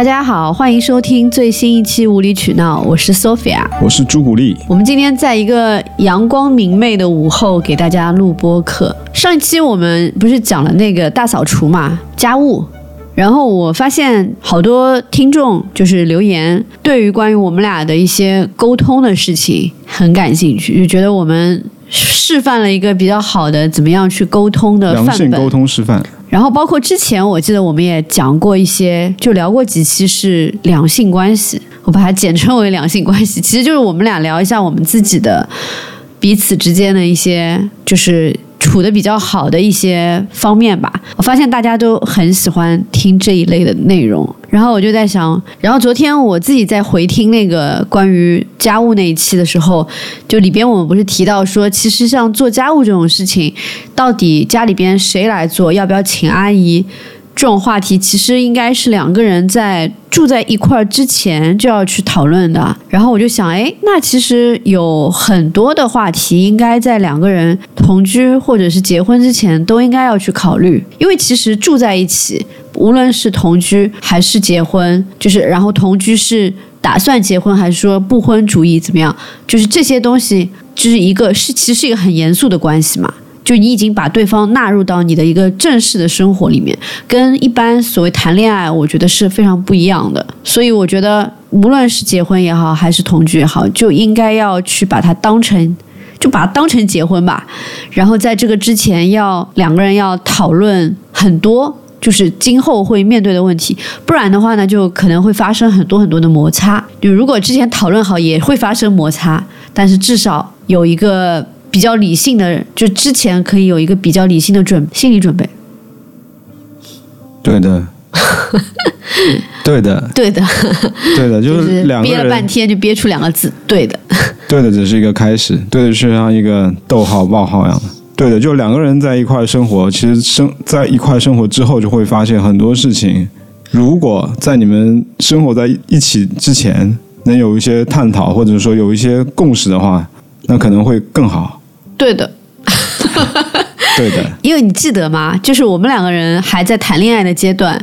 大家好，欢迎收听最新一期无理取闹，我是 Sophia，我是朱古力。我们今天在一个阳光明媚的午后给大家录播课。上一期我们不是讲了那个大扫除嘛，家务，然后我发现好多听众就是留言，对于关于我们俩的一些沟通的事情很感兴趣，就觉得我们示范了一个比较好的怎么样去沟通的范本。沟通示范。然后包括之前我记得我们也讲过一些，就聊过几期是两性关系，我把它简称为两性关系，其实就是我们俩聊一下我们自己的彼此之间的一些就是。处的比较好的一些方面吧，我发现大家都很喜欢听这一类的内容，然后我就在想，然后昨天我自己在回听那个关于家务那一期的时候，就里边我们不是提到说，其实像做家务这种事情，到底家里边谁来做，要不要请阿姨？这种话题其实应该是两个人在住在一块儿之前就要去讨论的。然后我就想，哎，那其实有很多的话题应该在两个人同居或者是结婚之前都应该要去考虑，因为其实住在一起，无论是同居还是结婚，就是然后同居是打算结婚还是说不婚主义怎么样，就是这些东西就是一个是其实是一个很严肃的关系嘛。就你已经把对方纳入到你的一个正式的生活里面，跟一般所谓谈恋爱，我觉得是非常不一样的。所以我觉得，无论是结婚也好，还是同居也好，就应该要去把它当成，就把它当成结婚吧。然后在这个之前，要两个人要讨论很多，就是今后会面对的问题。不然的话呢，就可能会发生很多很多的摩擦。就如果之前讨论好，也会发生摩擦，但是至少有一个。比较理性的，就之前可以有一个比较理性的准心理准备。对的，对的，对的，对的，就是两个憋了半天就憋出两个字，对的。对的，只是一个开始。对的，是像一个逗号、冒号一样的。对的，就两个人在一块生活，其实生在一块生活之后，就会发现很多事情。如果在你们生活在一起之前，能有一些探讨，或者说有一些共识的话，那可能会更好。对的，对的，因为你记得吗？就是我们两个人还在谈恋爱的阶段，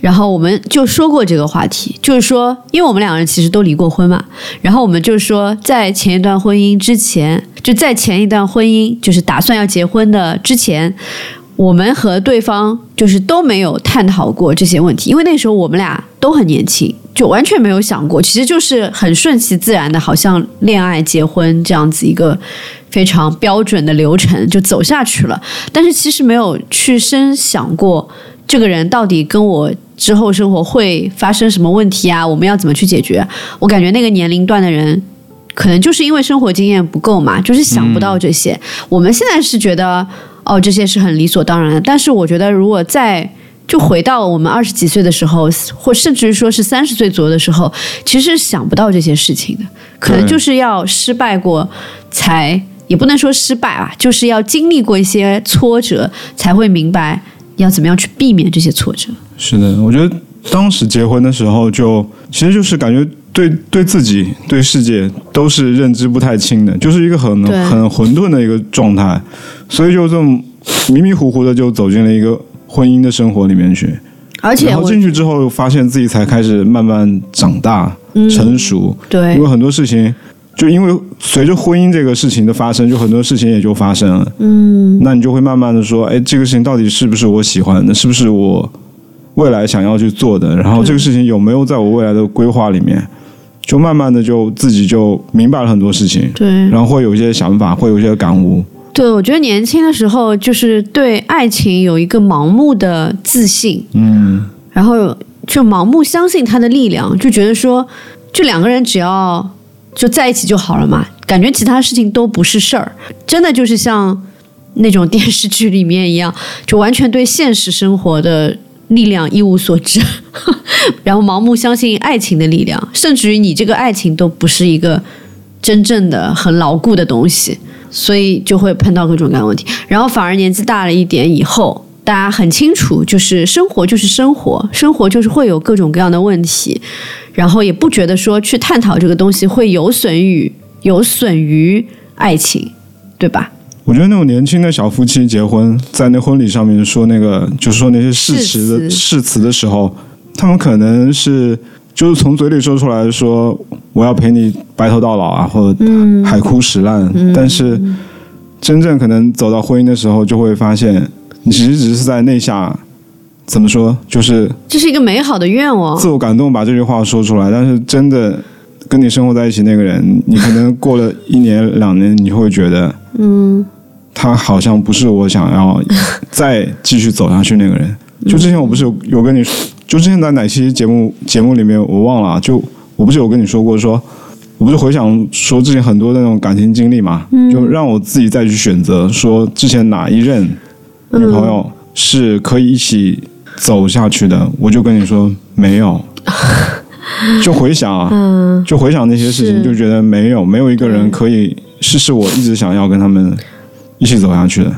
然后我们就说过这个话题，就是说，因为我们两个人其实都离过婚嘛，然后我们就是说，在前一段婚姻之前，就在前一段婚姻，就是打算要结婚的之前，我们和对方就是都没有探讨过这些问题，因为那时候我们俩都很年轻，就完全没有想过，其实就是很顺其自然的，好像恋爱、结婚这样子一个。非常标准的流程就走下去了，但是其实没有去深想过这个人到底跟我之后生活会发生什么问题啊？我们要怎么去解决？我感觉那个年龄段的人，可能就是因为生活经验不够嘛，就是想不到这些。我们现在是觉得哦，这些是很理所当然的，但是我觉得如果再就回到我们二十几岁的时候，或甚至于说是三十岁左右的时候，其实想不到这些事情的，可能就是要失败过才。也不能说失败啊，就是要经历过一些挫折，才会明白要怎么样去避免这些挫折。是的，我觉得当时结婚的时候，就其实就是感觉对对自己、对世界都是认知不太清的，就是一个很很混沌的一个状态，所以就这么迷迷糊糊的就走进了一个婚姻的生活里面去。而且，然后进去之后，发现自己才开始慢慢长大、成熟。对，因为很多事情。就因为随着婚姻这个事情的发生，就很多事情也就发生了。嗯，那你就会慢慢的说，哎，这个事情到底是不是我喜欢的，是不是我未来想要去做的？然后这个事情有没有在我未来的规划里面？就慢慢的就自己就明白了很多事情。对，然后会有一些想法，会有一些感悟。对，我觉得年轻的时候就是对爱情有一个盲目的自信。嗯，然后就盲目相信他的力量，就觉得说，就两个人只要。就在一起就好了嘛，感觉其他事情都不是事儿，真的就是像那种电视剧里面一样，就完全对现实生活的力量一无所知，然后盲目相信爱情的力量，甚至于你这个爱情都不是一个真正的很牢固的东西，所以就会碰到各种各样的问题，然后反而年纪大了一点以后。大家很清楚，就是生活就是生活，生活就是会有各种各样的问题，然后也不觉得说去探讨这个东西会有损于有损于爱情，对吧？我觉得那种年轻的小夫妻结婚，在那婚礼上面说那个，就是说那些誓词的誓词的时候，他们可能是就是从嘴里说出来说我要陪你白头到老啊，或者海枯石烂，但是真正可能走到婚姻的时候，就会发现你其实只是在内下怎么说，就是这是一个美好的愿望。自我感动把这句话说出来，但是真的跟你生活在一起那个人，你可能过了一年两年，你会觉得，嗯，他好像不是我想要再继续走下去那个人。就之前我不是有有跟你说，就之前在哪期节目节目里面我忘了啊，就我不是有跟你说过说，我不是回想说之前很多那种感情经历嘛，就让我自己再去选择说之前哪一任女朋友是可以一起走下去的，我就跟你说没有。就回想啊，就回想那些事情，就觉得没有没有一个人可以是是我一直想要跟他们一起走下去的。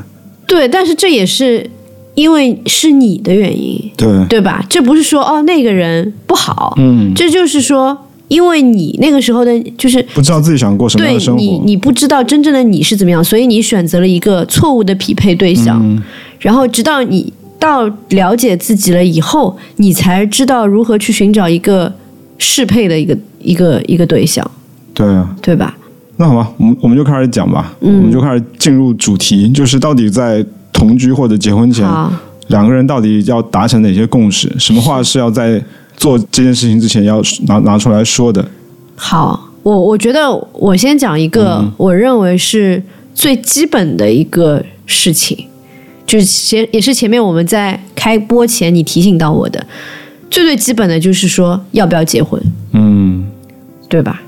对，但是这也是因为是你的原因，对，对吧？这不是说哦那个人不好，嗯，这就是说因为你那个时候的，就是不知道自己想过什么样对的生活。你你不知道真正的你是怎么样，所以你选择了一个错误的匹配对象，嗯。然后直到你到了解自己了以后，你才知道如何去寻找一个适配的一个一个一个对象，对。啊，对吧？那好吧，我们我们就开始讲吧，嗯。我们就开始进入主题，就是到底在同居或者结婚前，两个人到底要达成哪些共识？什么话是要在做这件事情之前要拿拿出来说的？好，我我觉得我先讲一个我认为是最基本的一个事情，就是前也是前面我们在开播前你提醒到我的，最最基本的就是说要不要结婚，嗯，对吧？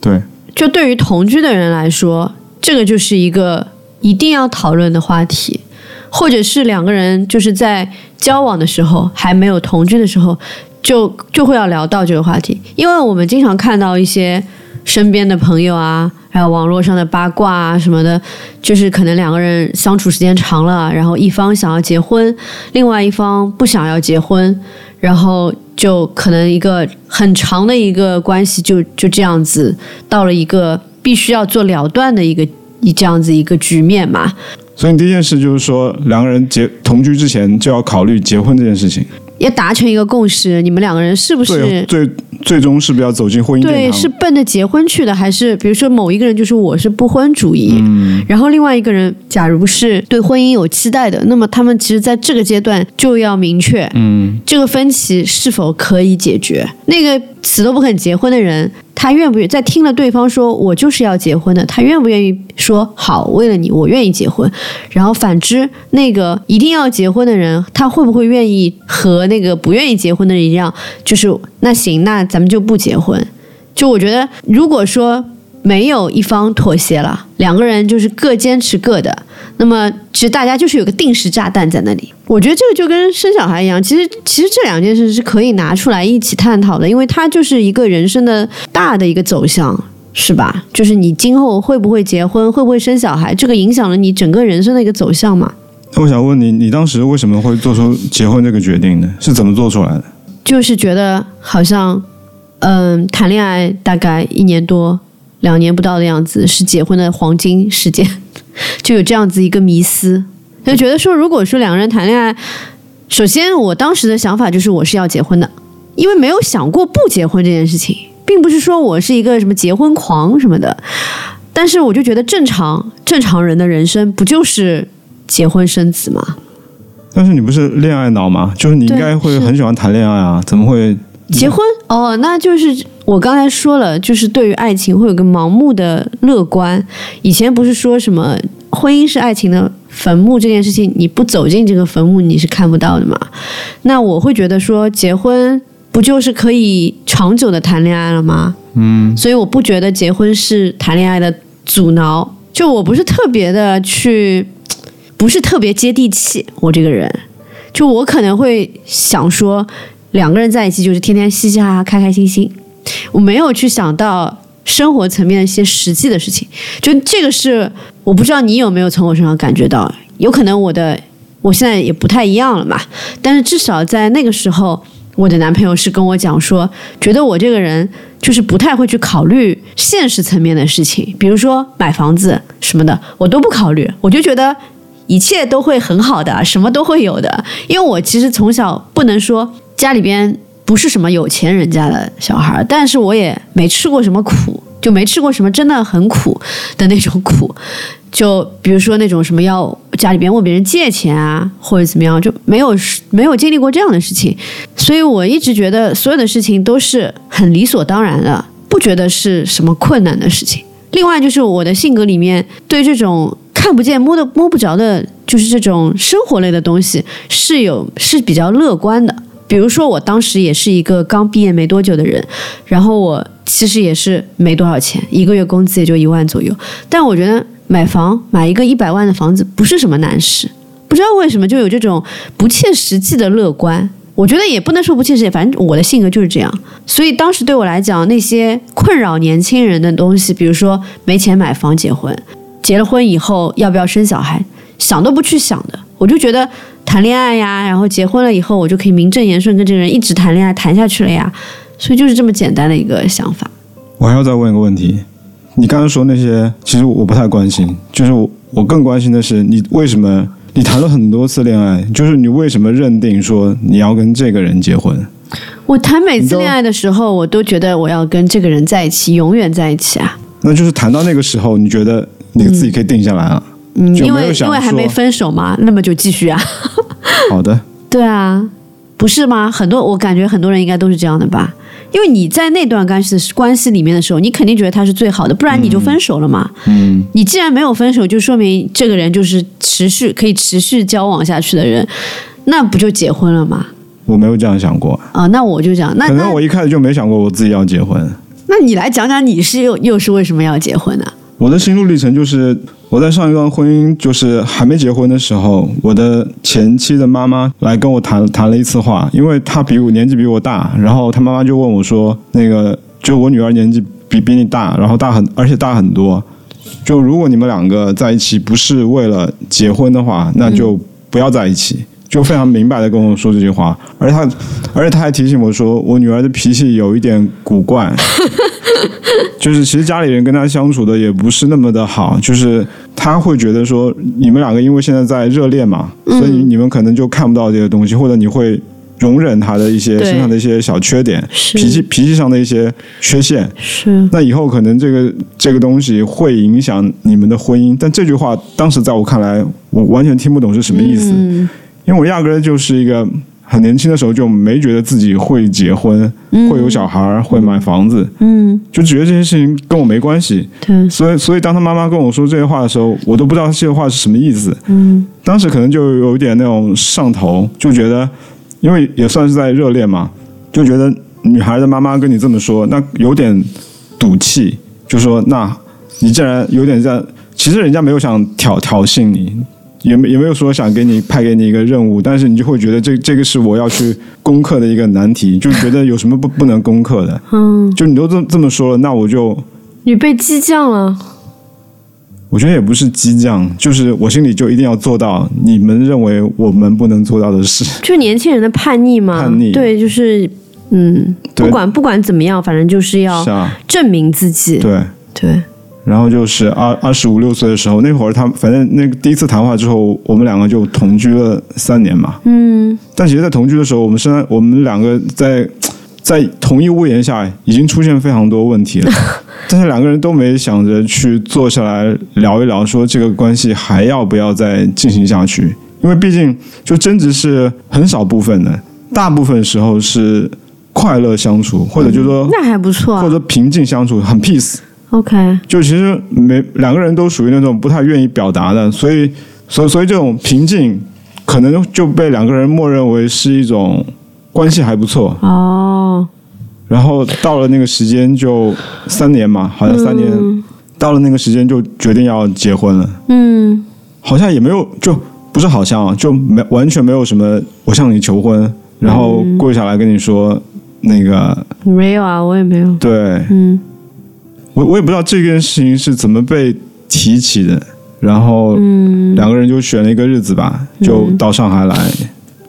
对，就对于同居的人来说，这个就是一个一定要讨论的话题，或者是两个人就是在交往的时候还没有同居的时候，就就会要聊到这个话题，因为我们经常看到一些身边的朋友啊，还有网络上的八卦啊什么的，就是可能两个人相处时间长了，然后一方想要结婚，另外一方不想要结婚，然后就可能一个很长的一个关系就就这样子到了一个必须要做了断的一个一这样子一个局面嘛。所以你第一件事就是说，两个人结同居之前就要考虑结婚这件事情，要达成一个共识，你们两个人是不是最最终是不是要走进婚姻对？是奔着结婚去的，还是比如说某一个人就是我是不婚主义，嗯然后另外一个人假如是对婚姻有期待的，那么他们其实在这个阶段就要明确，嗯，这个分歧是否可以解决。那个死都不肯结婚的人，他愿不愿在听了对方说我就是要结婚的，他愿不愿意说好，为了你我愿意结婚？然后反之，那个一定要结婚的人，他会不会愿意和那个不愿意结婚的人一样，就是那行，那咱们就不结婚？就我觉得，如果说没有一方妥协了，两个人就是各坚持各的，那么其实大家就是有个定时炸弹在那里。我觉得这个就跟生小孩一样，其实其实这两件事是可以拿出来一起探讨的，因为它就是一个人生的大的一个走向。是吧？就是你今后会不会结婚，会不会生小孩，这个影响了你整个人生的一个走向嘛。那我想问你，你当时为什么会做出结婚这个决定呢？是怎么做出来的？就是觉得好像，嗯，谈恋爱大概一年多、两年不到的样子是结婚的黄金时间，就有这样子一个迷思，就觉得说，如果说两个人谈恋爱，首先我当时的想法就是我是要结婚的，因为没有想过不结婚这件事情，并不是说我是一个什么结婚狂什么的，但是我就觉得正常正常人的人生不就是结婚生子吗？但是你不是恋爱脑吗？就是你应该会很喜欢谈恋爱啊，怎么会？结婚哦，那就是我刚才说了，就是对于爱情会有个盲目的乐观。以前不是说什么婚姻是爱情的坟墓这件事情，你不走进这个坟墓你是看不到的嘛？那我会觉得说，结婚不就是可以长久的谈恋爱了吗？嗯，所以我不觉得结婚是谈恋爱的阻挠。就我不是特别的去，不是特别接地气，我这个人，就我可能会想说，两个人在一起就是天天嘻嘻哈哈、开开心心，我没有去想到生活层面一些实际的事情。就这个是我不知道你有没有从我身上感觉到，有可能我的我现在也不太一样了嘛，但是至少在那个时候，我的男朋友是跟我讲说，觉得我这个人就是不太会去考虑现实层面的事情，比如说买房子什么的，我都不考虑，我就觉得一切都会很好的，什么都会有的。因为我其实从小不能说家里边不是什么有钱人家的小孩，但是我也没吃过什么苦，就没吃过什么真的很苦的那种苦。就比如说那种什么要家里边问别人借钱啊，或者怎么样，就没有没有经历过这样的事情，所以我一直觉得所有的事情都是很理所当然的，不觉得是什么困难的事情。另外就是我的性格里面对这种看不见摸的摸不着的，就是这种生活类的东西是有是比较乐观的。比如说我当时也是一个刚毕业没多久的人，然后我其实也是没多少钱，一个月工资也就一万左右，但我觉得。买房买一个一百万的房子不是什么难事，不知道为什么就有这种不切实际的乐观。我觉得也不能说不切实际，反正我的性格就是这样。所以当时对我来讲，那些困扰年轻人的东西，比如说没钱买房、结婚，结了婚以后要不要生小孩，想都不去想的。我就觉得谈恋爱呀，然后结婚了以后，我就可以名正言顺跟这个人一直谈恋爱谈下去了呀。所以就是这么简单的一个想法。我还要再问一个问题。你刚刚说那些，其实我不太关心。就是我，我更关心的是，你为什么你谈了很多次恋爱，就是你为什么认定说你要跟这个人结婚？我谈每次恋爱的时候，我都觉得我要跟这个人在一起，永远在一起啊。那就是谈到那个时候，你觉得你自己可以定下来了？嗯，因为因为还没分手嘛，那么就继续啊。好的。对啊，不是吗？很多我感觉很多人应该都是这样的吧。因为你在那段关系关系里面的时候，你肯定觉得他是最好的，不然你就分手了嘛。嗯，你既然没有分手，就说明这个人就是持续可以持续交往下去的人，那不就结婚了吗？我没有这样想过啊，那我就讲，那可能我一开始就没想过我自己要结婚。那你来讲讲，你是又又是为什么要结婚呢？我的心路历程就是，我在上一段婚姻就是还没结婚的时候，我的前妻的妈妈来跟我谈谈了一次话，因为她比我年纪比我大，然后她妈妈就问我说：“那个，就我女儿年纪比比你大，然后大很，而且大很多，就如果你们两个在一起不是为了结婚的话，那就不要在一起。”就非常明白的跟我说这句话，而且他，而且他还提醒我说，我女儿的脾气有一点古怪，就是其实家里人跟他相处的也不是那么的好，就是他会觉得说，你们两个因为现在在热恋嘛，所以你们可能就看不到这些东西，或者你会容忍他的一些身上的一些小缺点，脾气脾气上的一些缺陷，是那以后可能这个这个东西会影响你们的婚姻，但这句话当时在我看来，我完全听不懂是什么意思。因为我压根儿就是一个很年轻的时候就没觉得自己会结婚、会有小孩、会买房子，嗯，就觉得这些事情跟我没关系。对，所以所以当他妈妈跟我说这些话的时候，我都不知道这些话是什么意思。嗯，当时可能就有一点那种上头，就觉得，因为也算是在热恋嘛，就觉得女孩的妈妈跟你这么说，那有点赌气，就说那你既然有点在，其实人家没有想挑挑衅你。也没也没有说想给你派给你一个任务，但是你就会觉得这这个是我要去攻克的一个难题，就觉得有什么不不能攻克的。嗯，就你都这这么说了，那我就你被激将了。我觉得也不是激将，就是我心里就一定要做到你们认为我们不能做到的事。就年轻人的叛逆嘛，叛逆对，就是嗯，不管不管怎么样，反正就是要证明自己。对对。然后就是二二十五六岁的时候，那会儿他反正那个第一次谈话之后，我们两个就同居了三年嘛。嗯。但其实，在同居的时候，我们然我们两个在在同一屋檐下，已经出现非常多问题了。但是两个人都没想着去坐下来聊一聊，说这个关系还要不要再进行下去？因为毕竟，就争执是很少部分的，大部分时候是快乐相处，或者就说那还不错，或者平静相处，很 peace。OK，就其实没两个人都属于那种不太愿意表达的，所以，所以所以这种平静，可能就被两个人默认为是一种关系还不错哦。然后到了那个时间，就三年嘛，好像三年，到了那个时间就决定要结婚了。嗯，好像也没有，就不是好像，就没完全没有什么，我向你求婚，然后跪下来跟你说那个没有啊，我也没有。对，嗯。我我也不知道这件事情是怎么被提起的，然后两个人就选了一个日子吧，就到上海来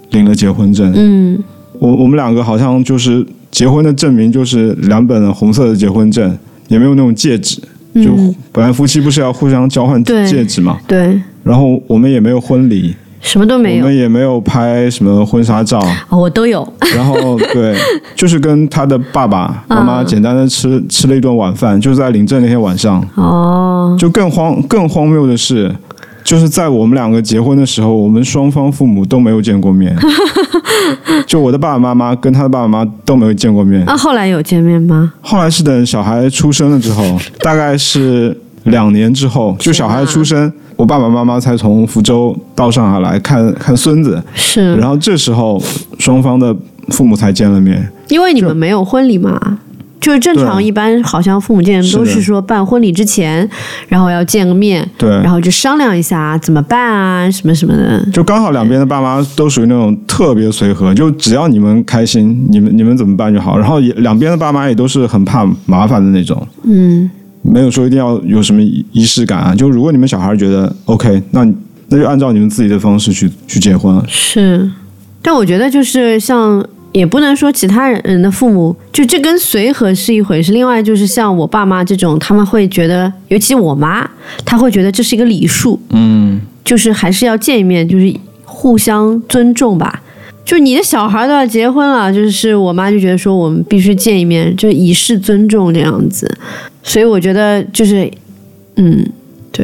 领了结婚证。嗯，我我们两个好像就是结婚的证明就是两本红色的结婚证，也没有那种戒指。就本来夫妻不是要互相交换戒指嘛？对。然后我们也没有婚礼，什么都没有我们，也没有拍什么婚纱照，哦我都有。然后对，就是跟他的爸爸妈妈嗯简单的吃吃了一顿晚饭，就是在领证那天晚上。哦，就更荒更荒谬的是，就是在我们两个结婚的时候，我们双方父母都没有见过面。就我的爸爸妈妈跟他的爸爸妈妈都没有见过面。那、后来有见面吗？后来是等小孩出生了之后，大概是两年之后，就小孩出生，我爸爸妈妈才从福州到上海来看看孙子，是然后这时候双方的父母才见了面。因为你们没有婚礼嘛？就是正常，一般好像父母见都是说办婚礼之前，然后要见个面，对，然后就商量一下怎么办啊，什么什么的。就刚好两边的爸妈都属于那种特别随和，就只要你们开心，你们你们怎么办就好。然后也两边的爸妈也都是很怕麻烦的那种，嗯，没有说一定要有什么仪仪式感啊。就如果你们小孩觉得 OK，那那就按照你们自己的方式去去结婚。是。但我觉得就是像，也不能说其他人的父母，就这跟随和是一回事。另外就是像我爸妈这种，他们会觉得，尤其我妈，她会觉得这是一个礼数，嗯，就是还是要见一面，就是互相尊重吧。就你的小孩都要结婚了，就是我妈就觉得说我们必须见一面，就以示尊重这样子。所以我觉得就是，嗯，对，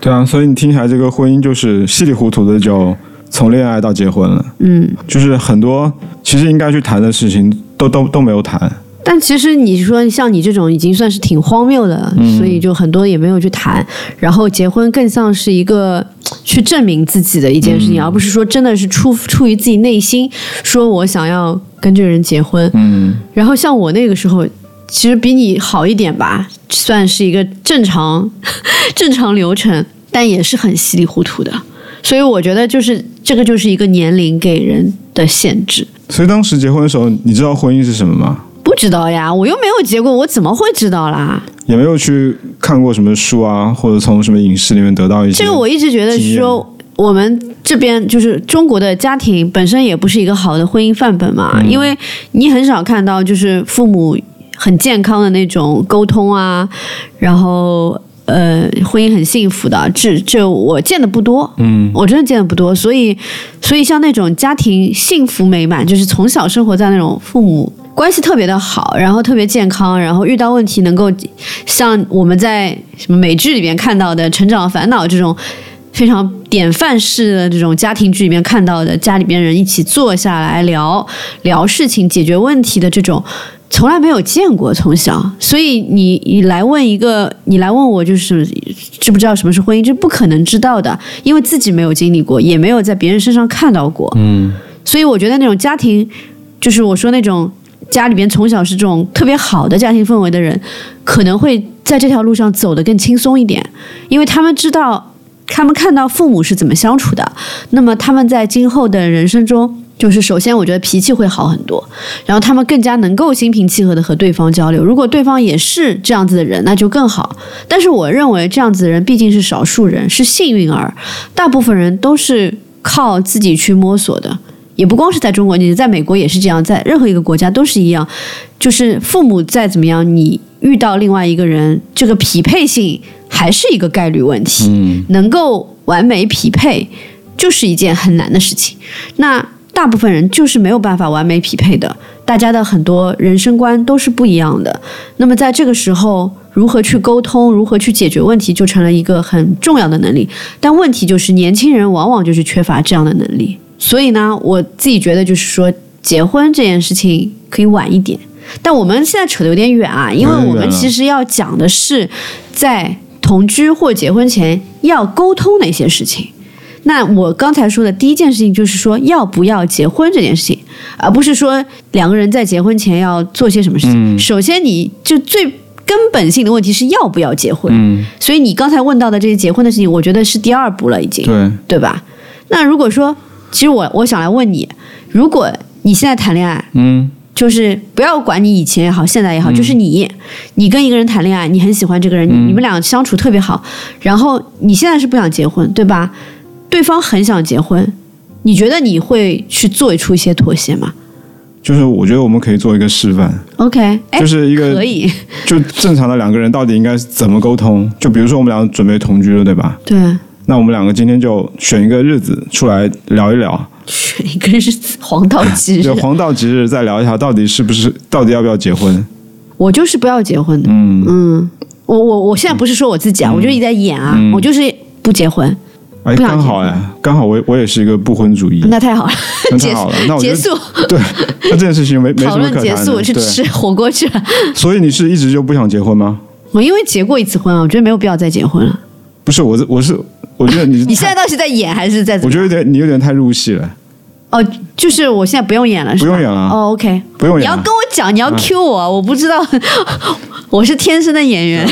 对啊，所以你听起来这个婚姻就是稀里糊涂的就从恋爱到结婚了，嗯。就是很多其实应该去谈的事情都都都没有谈。但其实你说像你这种已经算是挺荒谬的了，所以就很多也没有去谈。然后结婚更像是一个去证明自己的一件事情，而不是说真的是出出于自己内心说我想要跟这个人结婚。嗯，然后像我那个时候，其实比你好一点吧，算是一个正常 正常流程，但也是很稀里糊涂的。所以我觉得就是这个就是一个年龄给人的限制。所以当时结婚的时候，你知道婚姻是什么吗？不知道呀，我又没有结过，我怎么会知道啦？也没有去看过什么书啊，或者从什么影视里面得到一些。这个我一直觉得经验说，我们这边就是中国的家庭本身也不是一个好的婚姻范本嘛，因为你很少看到就是父母很健康的那种沟通啊，然后呃婚姻很幸福的，这这我见的不多，嗯，我真的见的不多，所以所以像那种家庭幸福美满，就是从小生活在那种父母。关系特别的好，然后特别健康，然后遇到问题能够像我们在什么美剧里边看到的《成长烦恼》这种非常典范式的这种家庭剧里面看到的，家里边人一起坐下来聊聊事情、解决问题的这种，从来没有见过从小。所以你你来问一个，你来问我就是知不知道什么是婚姻，这不可能知道的，因为自己没有经历过，也没有在别人身上看到过。嗯，所以我觉得那种家庭，就是我说那种家里边从小是这种特别好的家庭氛围的人，可能会在这条路上走得更轻松一点，因为他们知道，他们看到父母是怎么相处的，那么他们在今后的人生中。就是首先，我觉得脾气会好很多，然后他们更加能够心平气和的和对方交流。如果对方也是这样子的人，那就更好。但是我认为这样子的人毕竟是少数人，是幸运儿，大部分人都是靠自己去摸索的。也不光是在中国，你在美国也是这样，在任何一个国家都是一样。就是父母再怎么样，你遇到另外一个人，这个匹配性还是一个概率问题。嗯，能够完美匹配，就是一件很难的事情。那大部分人就是没有办法完美匹配的，大家的很多人生观都是不一样的。那么在这个时候，如何去沟通，如何去解决问题，就成了一个很重要的能力。但问题就是，年轻人往往就是缺乏这样的能力。所以呢，我自己觉得就是说，结婚这件事情可以晚一点。但我们现在扯得有点远啊，因为我们其实要讲的是在同居或结婚前要沟通哪些事情。那我刚才说的第一件事情就是说要不要结婚这件事情，而不是说两个人在结婚前要做些什么事情。首先，你就最根本性的问题是要不要结婚。嗯，所以你刚才问到的这些结婚的事情，我觉得是第二步了，已经。对，对吧？那如果说，其实我我想来问你，如果你现在谈恋爱，嗯就是不要管你以前也好，现在也好，就是你，你跟一个人谈恋爱，你很喜欢这个人，你你们俩相处特别好，然后你现在是不想结婚，对吧？对方很想结婚，你觉得你会去做出一些妥协吗就是我觉得我们可以做一个示范，？OK，哎，就是一个可以，就正常的两个人到底应该怎么沟通？就比如说我们俩准备同居了，对吧？对，那我们两个今天就选一个日子出来聊一聊，选一个日子，黄道吉日就。黄道吉日再聊一下，到底是不是，到底要不要结婚？我就是不要结婚的。嗯，嗯，我我我现在不是说我自己啊，我就一直在演啊，嗯我就是不结婚。哎，刚好哎，刚好我我也是一个不婚主义，那太好了，太好了，那我结束对，那这件事情没没什讨么可论结束。去吃火锅去了。所以你是一直就不想结婚吗？我因为结过一次婚啊，我觉得没有必要再结婚了。不是，我是我是，我觉得你你现在到底是在演还是在我觉得有点你有点太入戏了，哦，就是我现在不用演了，是吧？不用演了。哦，OK，不用演了。你要跟我讲，你要 Q 我，我不知道，我是天生的演员。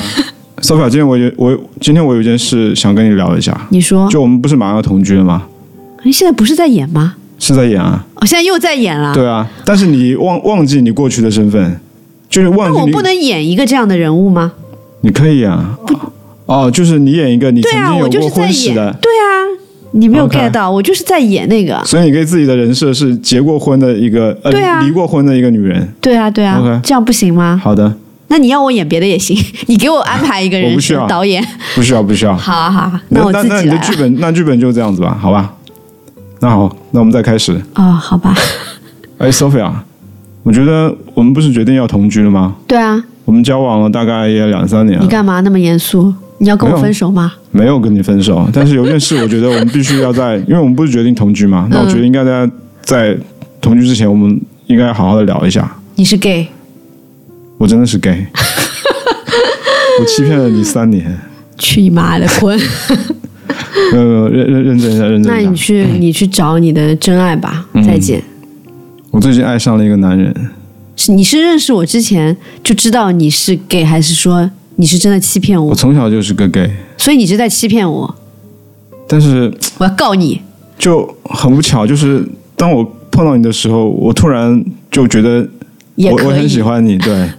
Sophia，今天我有我今天我有一件事想跟你聊一下，你说，就我们不是马上要同居了吗？你现在不是在演吗？是在演啊，我、现在又在演了。对啊，但是你忘忘记你过去的身份，就是忘那我不能演一个这样的人物吗？你可以啊，哦，就是你演一个你曾经有过我就是在演。婚史的，对啊，你没有 get 到，我就是在演那个。所以你给自己的人设是结过婚的一个呃对啊离过婚的一个女人。对啊，对啊 OK 这样不行吗？好的，那你要我演别的也行，你给我安排一个人 我不需要是导演。不需要不需要。好啊好啊，那我自那你的。剧本，那剧本就这样子吧，好吧？那好，那我们再开始。哦，好吧。哎，Sophia，我觉得我们不是决定要同居了吗？对啊，我们交往了大概也两三年了，你干嘛那么严肃？你要跟我分手吗？没有跟你分手，但是有件事，我觉得我们必须要在，因为我们不是决定同居嘛，那我觉得应该在在同居之前，我们应该好好的聊一下。你是 gay？我真的是 gay，我欺骗了你三年，去你妈的滚！没有没有认认认真一下，认真一下。那你去你去找你的真爱吧，嗯再见。我最近爱上了一个男人，是你是认识我之前就知道你是 gay，还是说你是真的欺骗我我？从小就是个 gay，所以你是在欺骗我，但是我要告你。就很不巧，就是当我碰到你的时候，我突然就觉得我我很。喜欢你，对，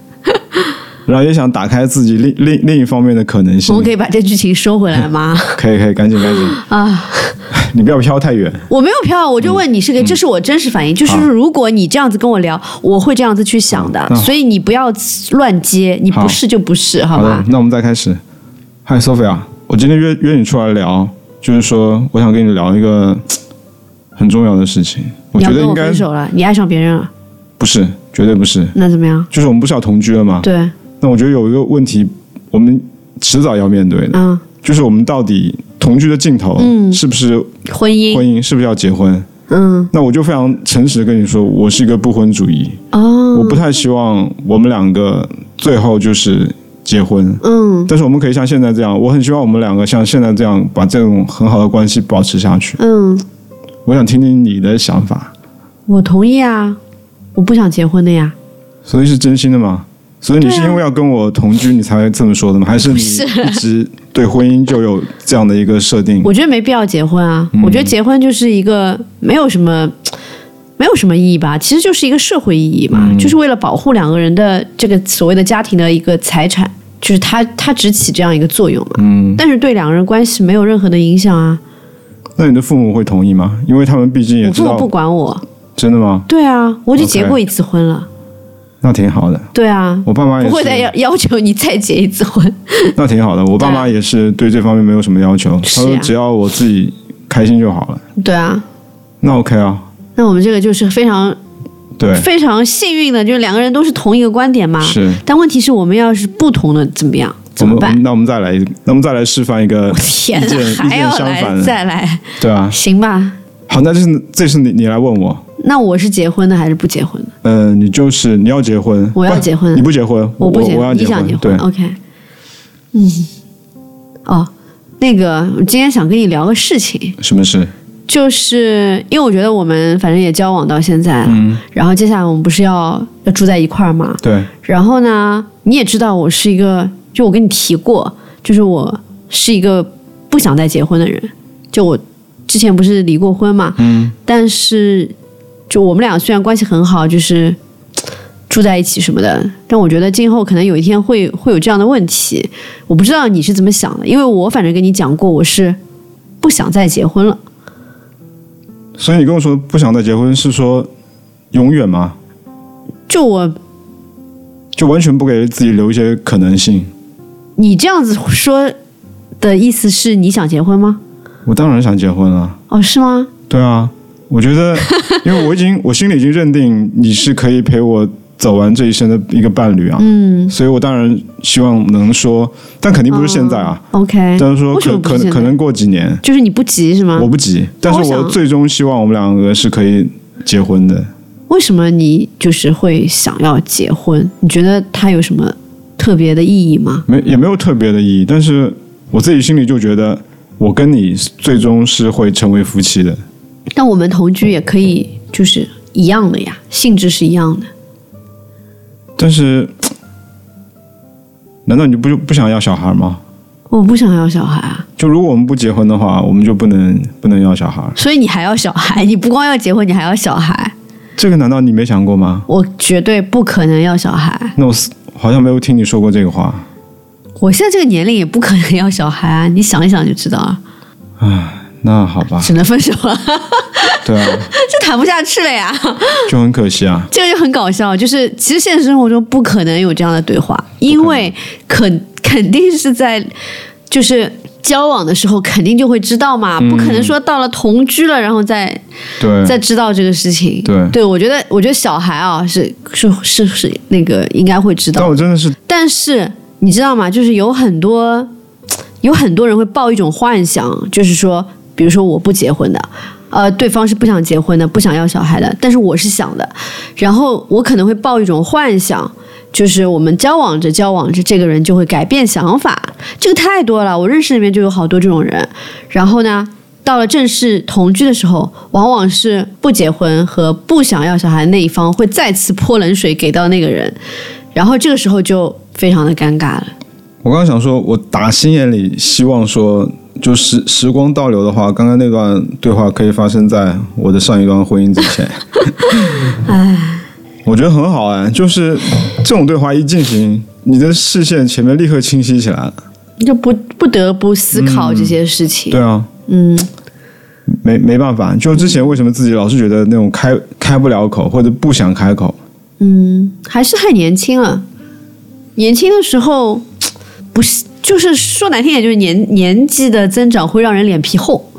然后也想打开自己另另另一方面的可能性我们。可以把这剧情收回来吗？可以可以，赶紧赶紧，啊，你不要飘太远。我没有飘，我就问你是嗯、这是我真实反应。就是如果你这样子跟我聊，我会这样子去想的，所以你不要乱接，你不是就不是，好好的吧？，那我们再开始。嗨，Sophia，我今天约约你出来聊，就是说我想跟你聊一个很重要的事情。我觉得应该分手了，你爱上别人了，不是，绝对不是。那怎么样？就是我们不是要同居了吗？对，那我觉得有一个问题，我们迟早要面对的，嗯，就是我们到底同居的尽头，嗯是不是婚姻，婚姻，是不是要结婚？嗯，那我就非常诚实的跟你说，我是一个不婚主义，哦，我不太希望我们两个最后就是结婚。嗯但是我们可以像现在这样，我很希望我们两个像现在这样，把这种很好的关系保持下去。嗯，我想听听你的想法，我同意啊，我不想结婚的呀。所以是真心的吗？所以你是因为要跟我同居，你才会这么说的吗？还是你是一直对婚姻就有这样的一个设定？我觉得没必要结婚啊，嗯我觉得结婚就是一个没有什么。没有什么意义吧，其实就是一个社会意义嘛，嗯就是为了保护两个人的这个所谓的家庭的一个财产，就是它它只起这样一个作用嘛。嗯，但是对两个人关系没有任何的影响啊。那你的父母会同意吗？因为他们毕竟也知道我父母不，管我，真的吗？对啊，我就 OK 结过一次婚了那挺好的。对啊，我爸妈也不会再，要要求你再结一次婚。那挺好的。我爸妈也是对这方面没有什么要求，啊他说只要我自己开心就好了。对啊，那 OK 啊，那我们这个就是非常对，非常幸运的，就是两个人都是同一个观点嘛。是。但问题是我们要是不同的怎么样？怎么办？那我们再来一，那我们再来示范一个天意见意哪，还见要来再来？对啊。行吧，好，那这是这是你你来问我，那我是结婚的还是不结婚的？嗯、你就是你要结婚，我要结婚你不结婚，我我不结婚，我要结你想结婚对，？OK，嗯，哦，那个，我今天想跟你聊个事情，什么事？就是因为我觉得我们反正也交往到现在了，嗯，然后接下来我们不是要要住在一块儿嘛？对，然后呢，你也知道我是一个，就我跟你提过，就是我是一个不想再结婚的人。就我之前不是离过婚嘛，嗯，但是就我们俩虽然关系很好，就是 住在一起什么的，但我觉得今后可能有一天会会有这样的问题。我不知道你是怎么想的，因为我反正跟你讲过，我是不想再结婚了。所以你跟我说不想再结婚，是说永远吗？就我就完全不给自己留一些可能性？你这样子说的意思是你想结婚吗？我当然想结婚了。哦，是吗？对啊，我觉得，因为我已经我心里已经认定你是可以陪我走完这一生的一个伴侣啊，嗯所以我当然希望能说，但肯定不是现在啊，，OK。但是说为什可么不是现在可能可能过几年，就是你不急是吗我？不急，但是我最终希望我们两个是可以结婚的。为什么你就是会想要结婚？你觉得它有什么特别的意义吗？没也没有特别的意义，但是我自己心里就觉得，我跟你最终是会成为夫妻的。但我们同居也可以，就是一样的呀，性质是一样的。但是，难道你不不想要小孩吗？我不想要小孩啊，就如果我们不结婚的话，我们就不能不能要小孩。所以你还要小孩，你不光要结婚，你还要小孩。这个难道你没想过吗？我绝对不可能要小孩，那我好像没有听你说过这个话。我现在这个年龄也不可能要小孩啊！你想一想就知道了，那好吧，只能分手了，对啊，就谈不下去了呀。就很可惜啊。这个就很搞笑，就是其实现实生活中不可能有这样的对话，因为肯肯定是在就是交往的时候肯定就会知道嘛，不可能说到了同居了然后再对，再知道这个事情。对对，我觉得我觉得小孩啊是是是是那个应该会知道但我真的是但是你知道吗？就是有很多有很多人会抱一种幻想，就是说，比如说我不结婚的，呃，对方是不想结婚的，不想要小孩的，但是我是想的，然后我可能会抱一种幻想。就是我们交往着交往着，这个人就会改变想法，这个太多了。我认识里面就有好多这种人。然后呢，到了正式同居的时候，往往是不结婚和不想要小孩那一方会再次泼冷水给到那个人，然后这个时候就非常的尴尬了。我刚刚想说，我打心眼里希望说，就时时光倒流的话，刚刚那段对话可以发生在我的上一段婚姻之前。哎，我觉得很好哎，就是这种对话一进行，你的视线前面立刻清晰起来了。就不不得不思考这些事情。对啊，嗯，没没办法，就之前为什么自己老是觉得那种开开不了口或者不想开口，嗯，还是太年轻了。年轻的时候，不是就是说难听点，就是年年纪的增长会让人脸皮厚。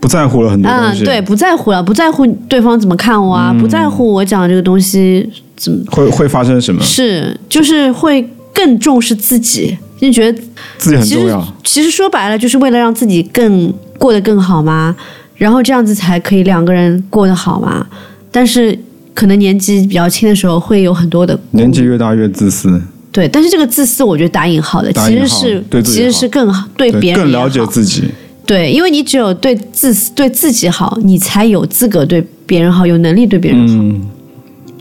不在乎了很多啊东，西，对，不在乎了，不在乎对方怎么看我啊，不在乎我讲这个东西怎么会会发生什么，是，就是会更重视自己，就觉得自己很其实重要。其实说白了，就是为了让自己更过得更好嘛，然后这样子才可以两个人过得好嘛。但是可能年纪比较轻的时候，会有很多的年纪越大越自私，对，但是这个自私，我觉得打引号的，号其实是其实对自己好是更好对对别人也更了解自己。对，因为你只有对自私对自己好，你才有资格对别人好，有能力对别人好，嗯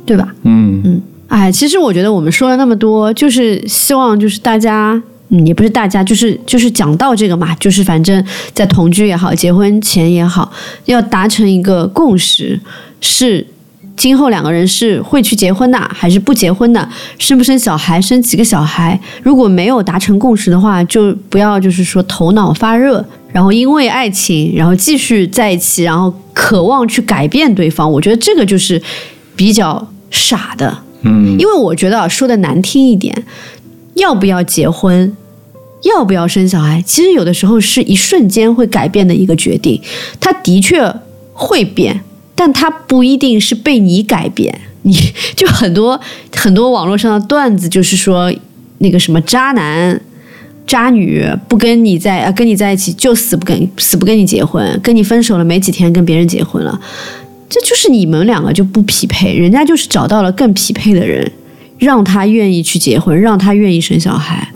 对吧？嗯嗯，哎，其实我觉得我们说了那么多，就是希望就是大家，嗯，也不是大家，就是就是讲到这个嘛，就是反正在同居也好，结婚前也好，要达成一个共识，是今后两个人是会去结婚的，还是不结婚的，生不生小孩，生几个小孩。如果没有达成共识的话，就不要就是说头脑发热，然后因为爱情，然后继续在一起，然后渴望去改变对方。我觉得这个就是比较傻的。嗯，因为我觉得啊说的难听一点，要不要结婚，要不要生小孩，其实有的时候是一瞬间会改变的一个决定。它的确会变，但它不一定是被你改变。你就很多很多网络上的段子，就是说那个什么渣男。渣女不跟你在啊跟你在一起就死不跟死不跟你结婚，跟你分手了没几天跟别人结婚了，这就是你们两个就不匹配，人家就是找到了更匹配的人，让他愿意去结婚，让他愿意生小孩，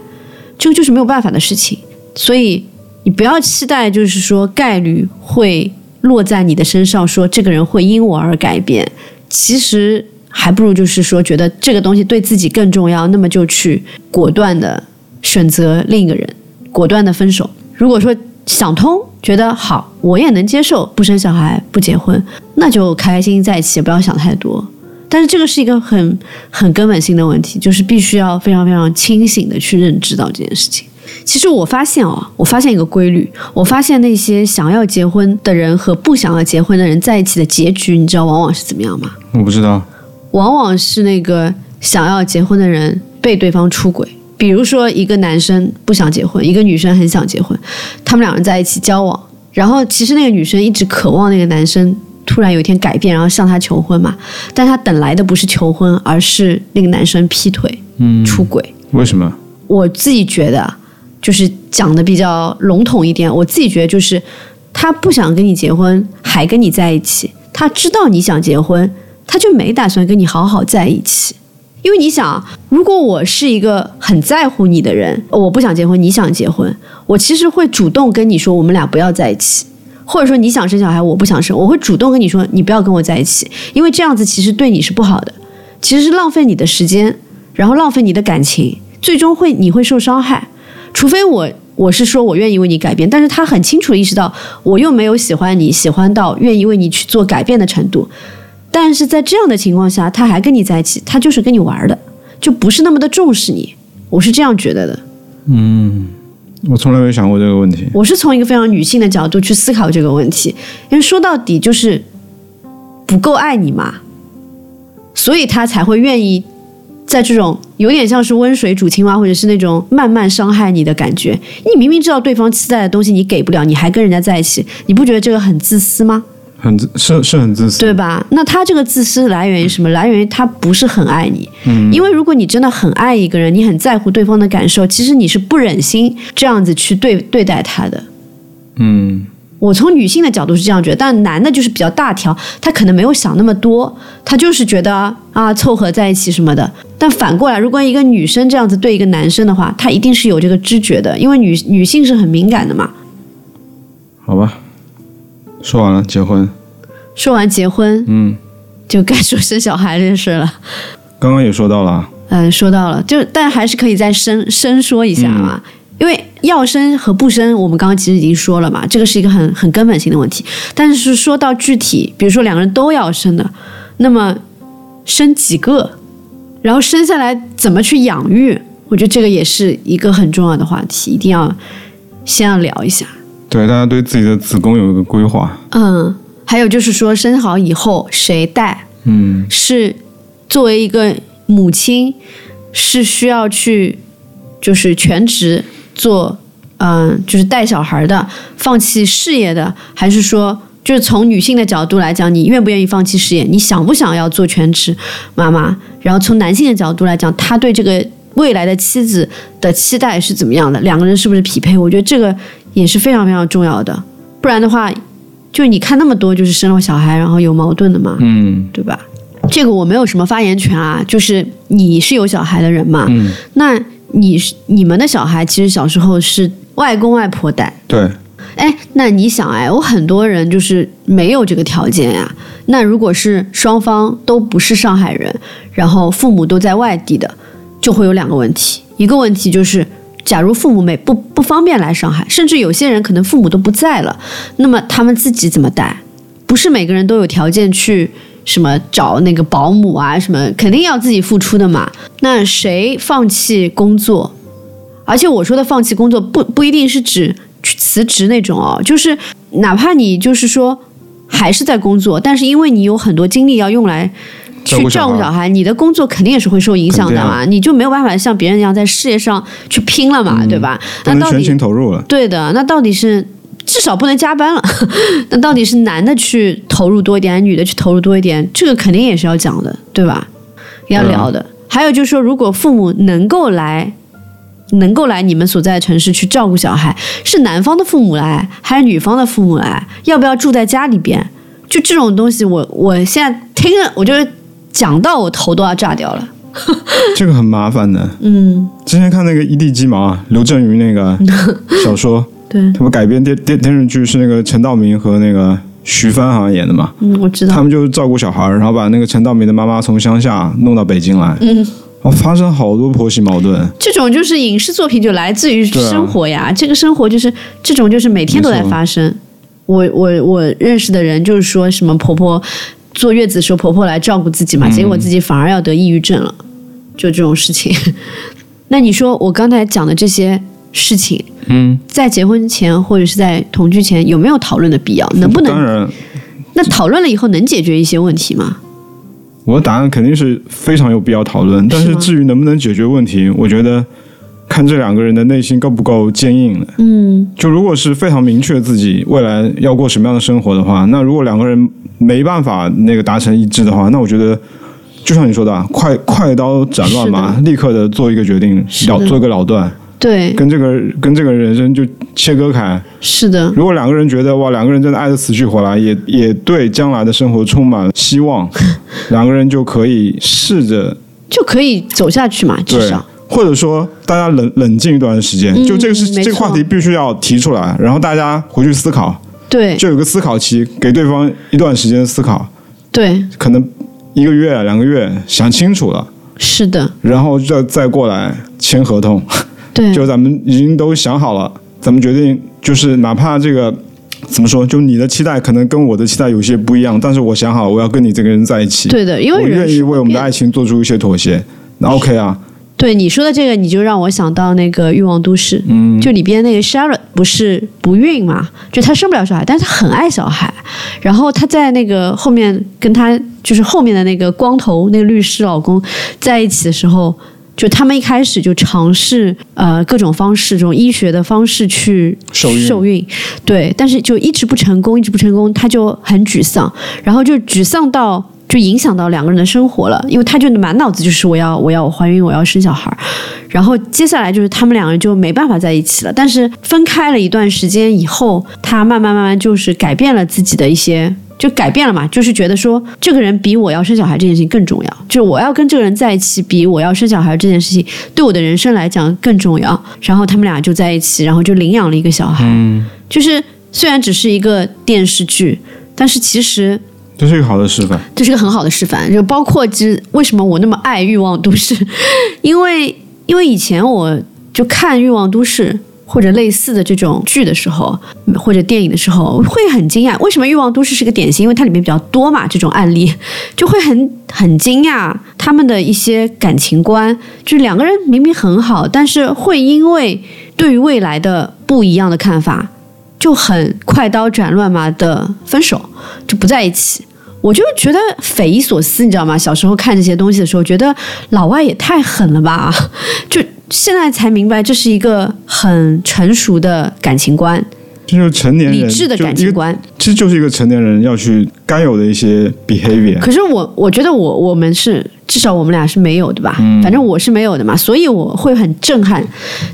这个就是没有办法的事情。所以你不要期待，就是说概率会落在你的身上，说这个人会因我而改变。其实还不如就是说，觉得这个东西对自己更重要，那么就去果断的选择另一个人，果断的分手。如果说想通，觉得好，我也能接受不生小孩、不结婚，那就开开心心在一起，不要想太多。但是这个是一个很很根本性的问题，就是必须要非常非常清醒的去认知到这件事情。其实我发现哦，我发现一个规律，我发现那些想要结婚的人和不想要结婚的人在一起的结局，你知道往往是怎么样吗？我不知道。往往是那个想要结婚的人被对方出轨。比如说，一个男生不想结婚，一个女生很想结婚，他们两人在一起交往，然后其实那个女生一直渴望那个男生突然有一天改变，然后向她求婚嘛，但她等来的不是求婚，而是那个男生劈腿、嗯，出轨。为什么？我自己觉得啊，就是讲的比较笼统一点，我自己觉得就是他不想跟你结婚，还跟你在一起，他知道你想结婚，他就没打算跟你好好在一起。因为你想，如果我是一个很在乎你的人，我不想结婚，你想结婚，我其实会主动跟你说，我们俩不要在一起，或者说你想生小孩，我不想生，我会主动跟你说，你不要跟我在一起，因为这样子其实对你是不好的，其实是浪费你的时间，然后浪费你的感情，最终会你会受伤害。除非我我是说我愿意为你改变，但是他很清楚地意识到，我又没有喜欢你，喜欢到愿意为你去做改变的程度。但是在这样的情况下，他还跟你在一起，他就是跟你玩的，就不是那么的重视你。我是这样觉得的。嗯我从来没想过这个问题。我是从一个非常女性的角度去思考这个问题，因为说到底就是不够爱你嘛，所以他才会愿意在这种有点像是温水煮青蛙，或者是那种慢慢伤害你的感觉。你明明知道对方期待的东西你给不了，你还跟人家在一起，你不觉得这个很自私吗？很自是是很自私，对吧？那他这个自私来源于什么？来源于他不是很爱你。嗯，因为如果你真的很爱一个人，你很在乎对方的感受，其实你是不忍心这样子去对对待他的。嗯，我从女性的角度是这样觉得，但男的就是比较大条，他可能没有想那么多，他就是觉得啊凑合在一起什么的。但反过来，如果一个女生这样子对一个男生的话，他一定是有这个知觉的，因为女女性是很敏感的嘛。好吧，说完了，结婚。说完结婚，嗯，就该说生小孩这事了。刚刚也说到了，嗯，说到了，就但还是可以再深深说一下嘛，因为要生和不生，我们刚刚其实已经说了嘛，这个是一个很很根本性的问题。但是说到具体，比如说两个人都要生的，那么生几个，然后生下来怎么去养育，我觉得这个也是一个很重要的话题，一定要先要聊一下。对大家对自己的子宫有一个规划。嗯，还有就是说生好以后谁带，嗯是作为一个母亲，是需要去就是全职做，嗯、就是带小孩的，放弃事业的，还是说就是从女性的角度来讲，你愿不愿意放弃事业？你想不想要做全职妈妈？然后从男性的角度来讲，他对这个未来的妻子的期待是怎么样的？两个人是不是匹配？我觉得这个也是非常非常重要的，不然的话，就你看那么多就是生了小孩然后有矛盾的嘛，嗯对吧？这个我没有什么发言权啊，就是你是有小孩的人嘛，嗯，那你是你们的小孩其实小时候是外公外婆带，对，哎，那你想哎，有很多人就是没有这个条件呀。那如果是双方都不是上海人，然后父母都在外地的，就会有两个问题。一个问题就是，假如父母没不不方便来上海，甚至有些人可能父母都不在了，那么他们自己怎么带？不是每个人都有条件去什么找那个保姆啊，什么肯定要自己付出的嘛。那谁放弃工作？而且我说的放弃工作不不一定是指去辞职那种哦，就是哪怕你就是说还是在工作，但是因为你有很多精力要用来去照顾小孩你的工作肯定也是会受影响的嘛，你就没有办法像别人一样在事业上去拼了嘛，对吧？那到底全心底投入了。对的，那到底是至少不能加班了，那到底是男的去投入多一点，还是女的去投入多一点？这个肯定也是要讲的，对吧？要聊的。还有就是说，如果父母能够来。能够来你们所在的城市去照顾小孩，是男方的父母来还是女方的父母来？要不要住在家里边？就这种东西我，我现在听了，我就是讲到我头都要炸掉了。这个很麻烦的。嗯，之前看那个《一地鸡毛》啊，刘震云那个 小说，对，他们改编电电电视剧是那个陈道明和那个徐帆好像演的嘛。嗯，我知道他。们就是照顾小孩儿，然后把那个陈道明的妈妈从乡下弄到北京来，嗯，哦发生好多婆媳矛盾。这种就是影视作品，就来自于生活呀。这个生活就是这种，就是每天都在发生。我我我认识的人就是说什么婆婆坐月子的时候，婆婆来照顾自己嘛，结果自己反而要得抑郁症了，就这种事情。那你说我刚才讲的这些事情，嗯，在结婚前或者是在同居前有没有讨论的必要？能不能？当然，那讨论了以后能解决一些问题吗？我的答案肯定是非常有必要讨论，但是至于能不能解决问题，我觉得看看这两个人的内心够不够坚硬了。嗯，就如果是非常明确自己未来要过什么样的生活的话，那如果两个人没办法那个达成一致的话，那我觉得就像你说的啊，快快刀斩乱麻，立刻的做一个决定，了做一个了断，对，跟这个跟这个人生就切割开。是的，如果两个人觉得哇，两个人真的爱得死去活来，也也对将来的生活充满了希望，两个人就可以试着就可以走下去嘛，至少。，或者说大家冷冷静一段时间，嗯就这个是这个话题必须要提出来，然后大家回去思考，对。就有个思考期，给对方一段时间思考，对，可能一个月两个月想清楚了，是的，然后再再过来签合同，对，就咱们已经都想好了，咱们决定就是哪怕这个。怎么说？就你的期待可能跟我的期待有些不一样，但是我想好，我要跟你这个人在一起，对的，因为我愿意为我们的爱情做出一些妥协。那 OK 啊，对你说的这个，你就让我想到那个《欲望都市》，嗯，就里边那个 Sharon 不是不孕嘛，就她生不了小孩，但是她很爱小孩。然后她在那个后面跟她就是后面的那个光头那个律师老公在一起的时候，就他们一开始就尝试呃各种方式，这种医学的方式去受孕受孕，对，但是就一直不成功，一直不成功，他就很沮丧，然后就沮丧到。就影响到两个人的生活了，因为他就满脑子就是我要我要怀孕，我要生小孩，然后接下来就是他们两个人就没办法在一起了。但是分开了一段时间以后，他慢慢慢慢就是改变了自己的一些，就改变了嘛，就是觉得说这个人比我要生小孩这件事情更重要，就是我要跟这个人在一起，比我要生小孩这件事情对我的人生来讲更重要。然后他们俩就在一起，然后就领养了一个小孩。嗯，就是虽然只是一个电视剧，但是其实这是一个好的示范。这是个很好的示范，就包括其实为什么我那么爱《欲望都市》，因为因为以前我就看《欲望都市》或者类似的这种剧的时候，或者电影的时候，会很惊讶，为什么《欲望都市》是个典型？因为它里面比较多嘛，这种案例就会很很惊讶他们的一些感情观，就是两个人明明很好，但是会因为对于未来的不一样的看法，就很快刀斩乱麻的分手，就不在一起。我就觉得匪夷所思，你知道吗？小时候看这些东西的时候，觉得老外也太狠了吧！就现在才明白，这是一个很成熟的感情观，这就是成年人理智的感情观。这就是一个成年人要去该有的一些 behavior。可是我我觉得我我们是至少我们俩是没有的吧，反正我是没有的嘛，所以我会很震撼。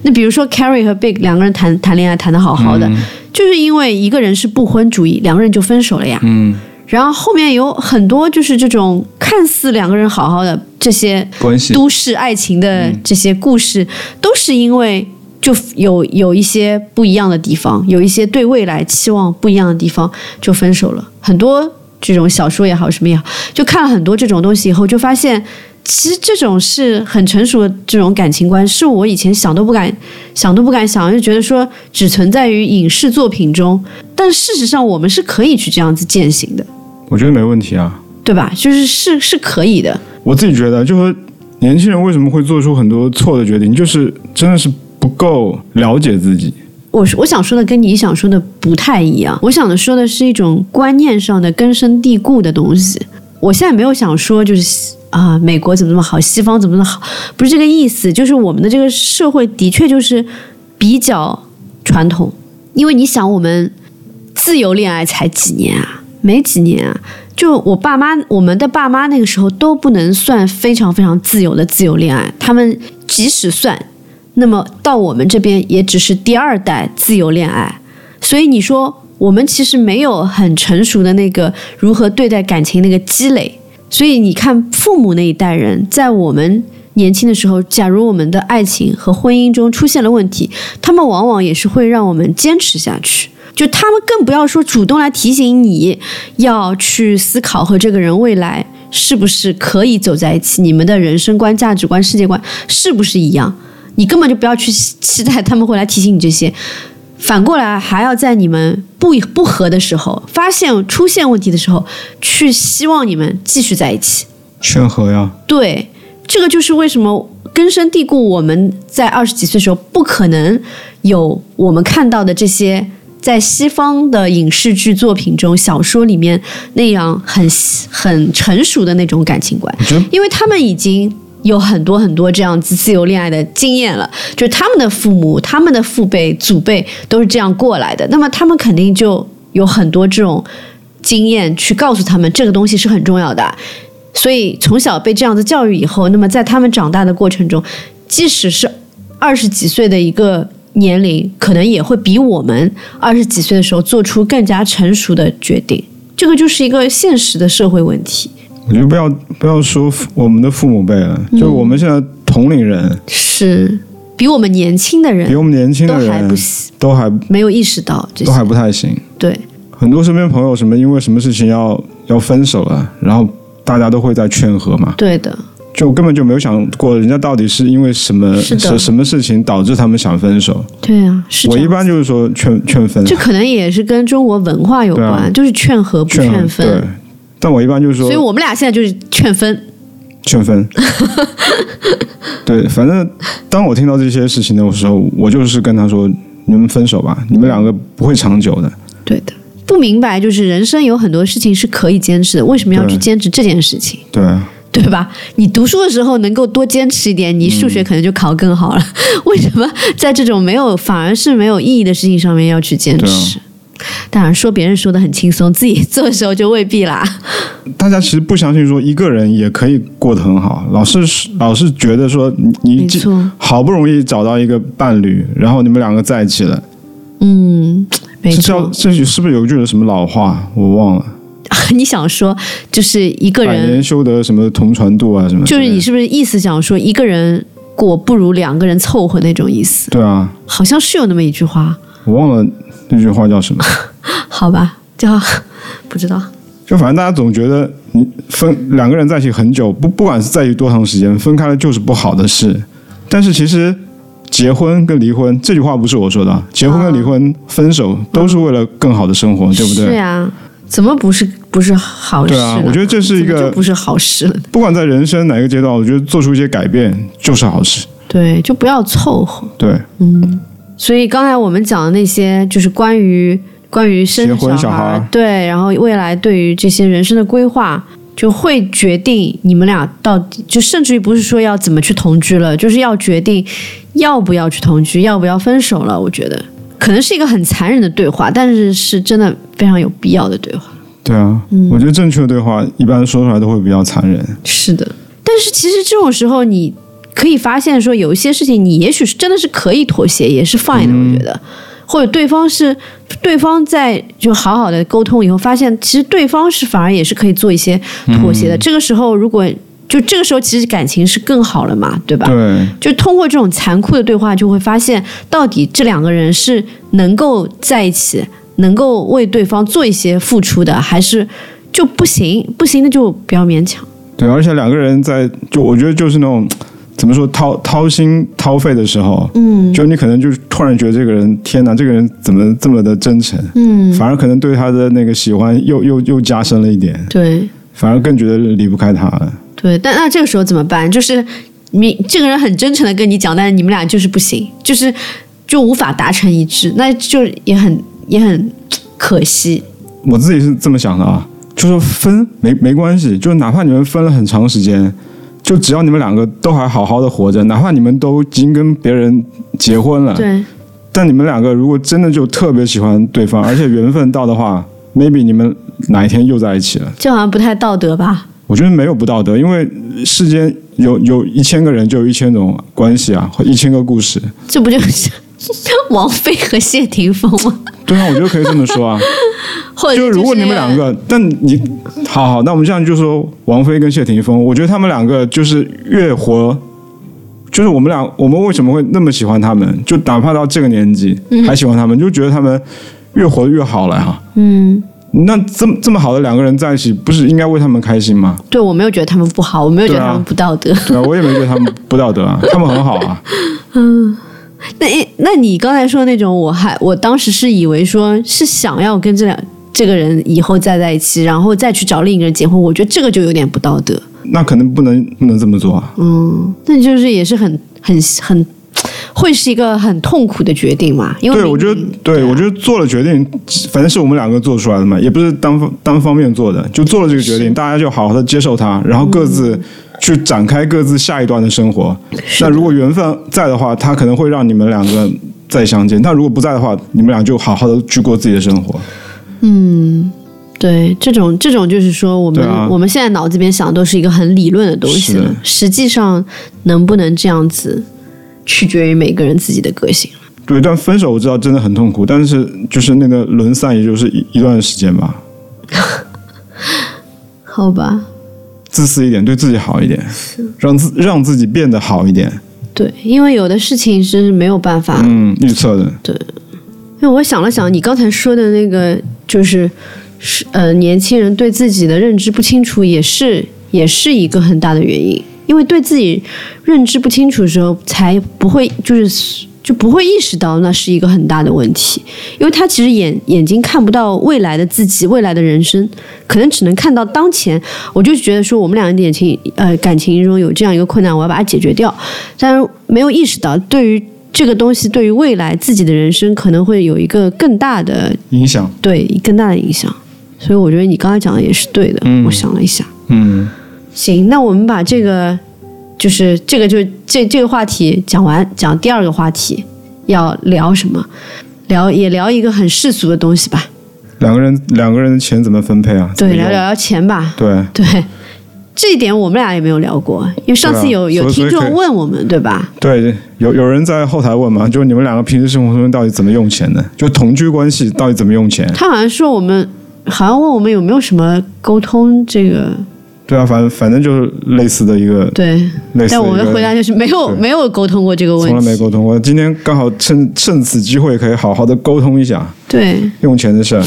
那比如说 Carrie 和 Big 两个人谈谈恋爱谈的好好的，就是因为一个人是不婚主义，两个人就分手了呀。嗯，然后后面有很多就是这种看似两个人好好的这些关系都市爱情的这些故事，都是因为就有有一些不一样的地方，有一些对未来期望不一样的地方，就分手了。很多这种小说也好，什么也好，就看了很多这种东西以后，就发现。其实这种是很成熟的这种感情观，是我以前想都不敢想都不敢想，就觉得说只存在于影视作品中，但事实上我们是可以去这样子践行的。我觉得没问题啊。对吧？就是是是可以的，我自己觉得，就说年轻人为什么会做出很多错的决定，就是真的是不够了解自己。我我想说的跟你想说的不太一样。我想的说的是一种观念上的根深蒂固的东西。我现在没有想说就是啊，美国怎么怎么好，西方怎么怎么好，不是这个意思。就是我们的这个社会的确就是比较传统，因为你想，我们自由恋爱才几年啊，没几年啊。就我爸妈，我们的爸妈那个时候都不能算非常非常自由的自由恋爱，他们即使算，那么到我们这边也只是第二代自由恋爱。所以你说我们其实没有很成熟的那个如何对待感情那个积累。所以你看，父母那一代人在我们年轻的时候，假如我们的爱情和婚姻中出现了问题，他们往往也是会让我们坚持下去。就他们更不要说主动来提醒你要去思考和这个人未来是不是可以走在一起，你们的人生观、价值观、世界观是不是一样？你根本就不要去期待他们会来提醒你这些。反过来，还要在你们不不和的时候，发现出现问题的时候，去希望你们继续在一起。劝和呀，对，这个就是为什么根深蒂固。我们在二十几岁的时候，不可能有我们看到的这些在西方的影视剧作品中、小说里面那样很很成熟的那种感情观，因为他们已经有很多很多这样子自由恋爱的经验了，就是他们的父母、他们的父辈、祖辈都是这样过来的，那么他们肯定就有很多这种经验去告诉他们这个东西是很重要的。所以从小被这样子教育以后，那么在他们长大的过程中，即使是二十几岁的一个年龄，可能也会比我们二十几岁的时候做出更加成熟的决定。这个就是一个现实的社会问题。我觉得不要不要说我们的父母辈了，嗯就我们现在同龄人，是比我们年轻的人比我们年轻的人都还人不行都还没有意识到这些。都还不太行。对，很多身边朋友什么因为什么事情要要分手了，然后大家都会在劝和嘛，对的，就根本就没有想过人家到底是因为什么什什么事情导致他们想分手。对啊，是我一般就是说劝劝分，这可能也是跟中国文化有关，啊就是劝和不劝分。对，但我一般就是说所以我们俩现在就是劝分。劝分。对，反正当我听到这些事情的时候，我就是跟他说：“你们分手吧，你们两个不会长久的。对的，不明白就是人生有很多事情是可以坚持的，为什么要去坚持这件事情？”对，对吧？你读书的时候能够多坚持一点，你数学可能就考更好了。为什么在这种没有反而是没有意义的事情上面要去坚持？当然，说别人说的很轻松，自己 做的时候就未必啦。大家其实不相信说一个人也可以过得很好，老是老是觉得说你你好不容易找到一个伴侣，然后你们两个在一起了，嗯，没错。这是不是有一句什么老话我忘了？你想说，就是一个人百年，修得什么同船渡啊什么？就是你是不是意思想说，一个人过不如两个人凑合那种意思？对啊，好像是有那么一句话，我忘了那句话叫什么。好吧，叫 不知道。就反正大家总觉得你分两个人在一起很久，不不管是在一起多长时间，分开了就是不好的事。但是其实结婚跟离婚这句话不是我说的啊，结婚跟离婚、分手都是为了更好的生活，对不对？是呀，怎么不是不是好事？对啊，我觉得这是一个就不是好事了。不管在人生哪个阶段，我觉得做出一些改变就是好事。对，就不要凑合。对，嗯所以刚才我们讲的那些，就是关于关于生小孩对，然后未来对于这些人生的规划，就会决定你们俩到底，就甚至于不是说要怎么去同居了，就是要决定要不要去同居，要不要分手了。我觉得可能是一个很残忍的对话，但是是真的非常有必要的对话。对啊，我觉得正确的对话一般说出来都会比较残忍。是的，但是其实这种时候，你可以发现说，有一些事情你也许是真的是可以妥协，也是 fine 的。我觉得，或者对方是对方在就好好的沟通以后，发现其实对方是反而也是可以做一些妥协的。这个时候，如果就这个时候，其实感情是更好了嘛，对吧？对，就通过这种残酷的对话，就会发现到底这两个人是能够在一起，能够为对方做一些付出的，还是就不行？不行那就不要勉强。对，而且两个人在就我觉得就是那种怎么说掏掏心掏肺的时候，嗯，就你可能就突然觉得这个人，天哪，这个人怎么这么的真诚，嗯，反而可能对他的那个喜欢又又又加深了一点，对反而更觉得离不开他了。对，但那这个时候怎么办？就是你这个人很真诚的跟你讲，但是你们俩就是不行，就是就无法达成一致，那就也很也很可惜。我自己是这么想的啊，就是分没没关系，就是哪怕你们分了很长时间，就只要你们两个都还好好的活着，哪怕你们都已经跟别人结婚了，对，但你们两个如果真的就特别喜欢对方，而且缘分到的话，maybe 你们哪一天又在一起了。这好像不太道德吧？我觉得没有不道德，因为世间有有一千个人就有一千种关系啊，或一千个故事。这不就是王菲和谢霆锋吗？对啊，我觉得可以这么说啊。或者就是如果你们两个，但你好好，那我们这样就说王菲跟谢霆锋，我觉得他们两个就是越活，就是我们俩，我们为什么会那么喜欢他们？就哪怕到这个年纪还喜欢他们，就觉得他们越活得越好了哈。嗯，那这么这么好的两个人在一起，不是应该为他们开心吗？对我没有觉得他们不好，我没有觉得他们不道德。对啊，我也没觉得他们不道德啊，他们很好啊。那诶那你刚才说的那种，我还我当时是以为说是想要跟这两这个人以后再在一起，然后再去找另一个人结婚，我觉得这个就有点不道德。那可能不能不能这么做啊。嗯，那你就是也是很很很会是一个很痛苦的决定嘛？因为我觉得明，对啊我觉得做了决定，反正是我们两个做出来的嘛，也不是单方单方面做的，就做了这个决定，大家就好好的接受它，然后各自去展开各自下一段的生活。那如果缘分在的话，它可能会让你们两个再相见；但如果不在的话，你们俩就好好的去过自己的生活。嗯对这种这种就是说，我们、啊我们现在脑子里面想的都是一个很理论的东西了，实际上能不能这样子，取决于每个人自己的个性。对，但分手我知道真的很痛苦，但是就是那个轮散，也就是一一段时间吧。好吧，自私一点，对自己好一点，让自让自己变得好一点。对，因为有的事情是没有办法嗯，预测的，因为我想了想，你刚才说的那个，就是是呃，年轻人对自己的认知不清楚，也是也是一个很大的原因。因为对自己认知不清楚的时候，才不会就是就不会意识到那是一个很大的问题。因为他其实眼眼睛看不到未来的自己，未来的人生，可能只能看到当前。我就觉得说，我们两个感情呃感情中有这样一个困难，我要把它解决掉，但是没有意识到对于。这个东西对于未来自己的人生可能会有一个更大的影响。对更大的影响，所以我觉得你刚才讲的也是对的。嗯我想了一下，嗯，行，那我们把这个就是这个就这这个话题讲完，讲第二个话题要聊什么？聊也聊一个很世俗的东西吧，两个人两个人的钱怎么分配啊？对，聊聊聊钱吧，对，对。这一点我们俩也没有聊过，因为上次有、有听众问我们，对吧？对，有有人在后台问嘛，就是你们两个平时生活中到底怎么用钱的？就同居关系到底怎么用钱？他好像说我们，好像问我们有没有什么沟通这个，对啊，反正反正就是类似的一个对。类似的但我们的回答就是没有没有沟通过这个问题从来。没沟通过。今天刚好趁趁此机会，可以好好的沟通一下对，用钱的事儿。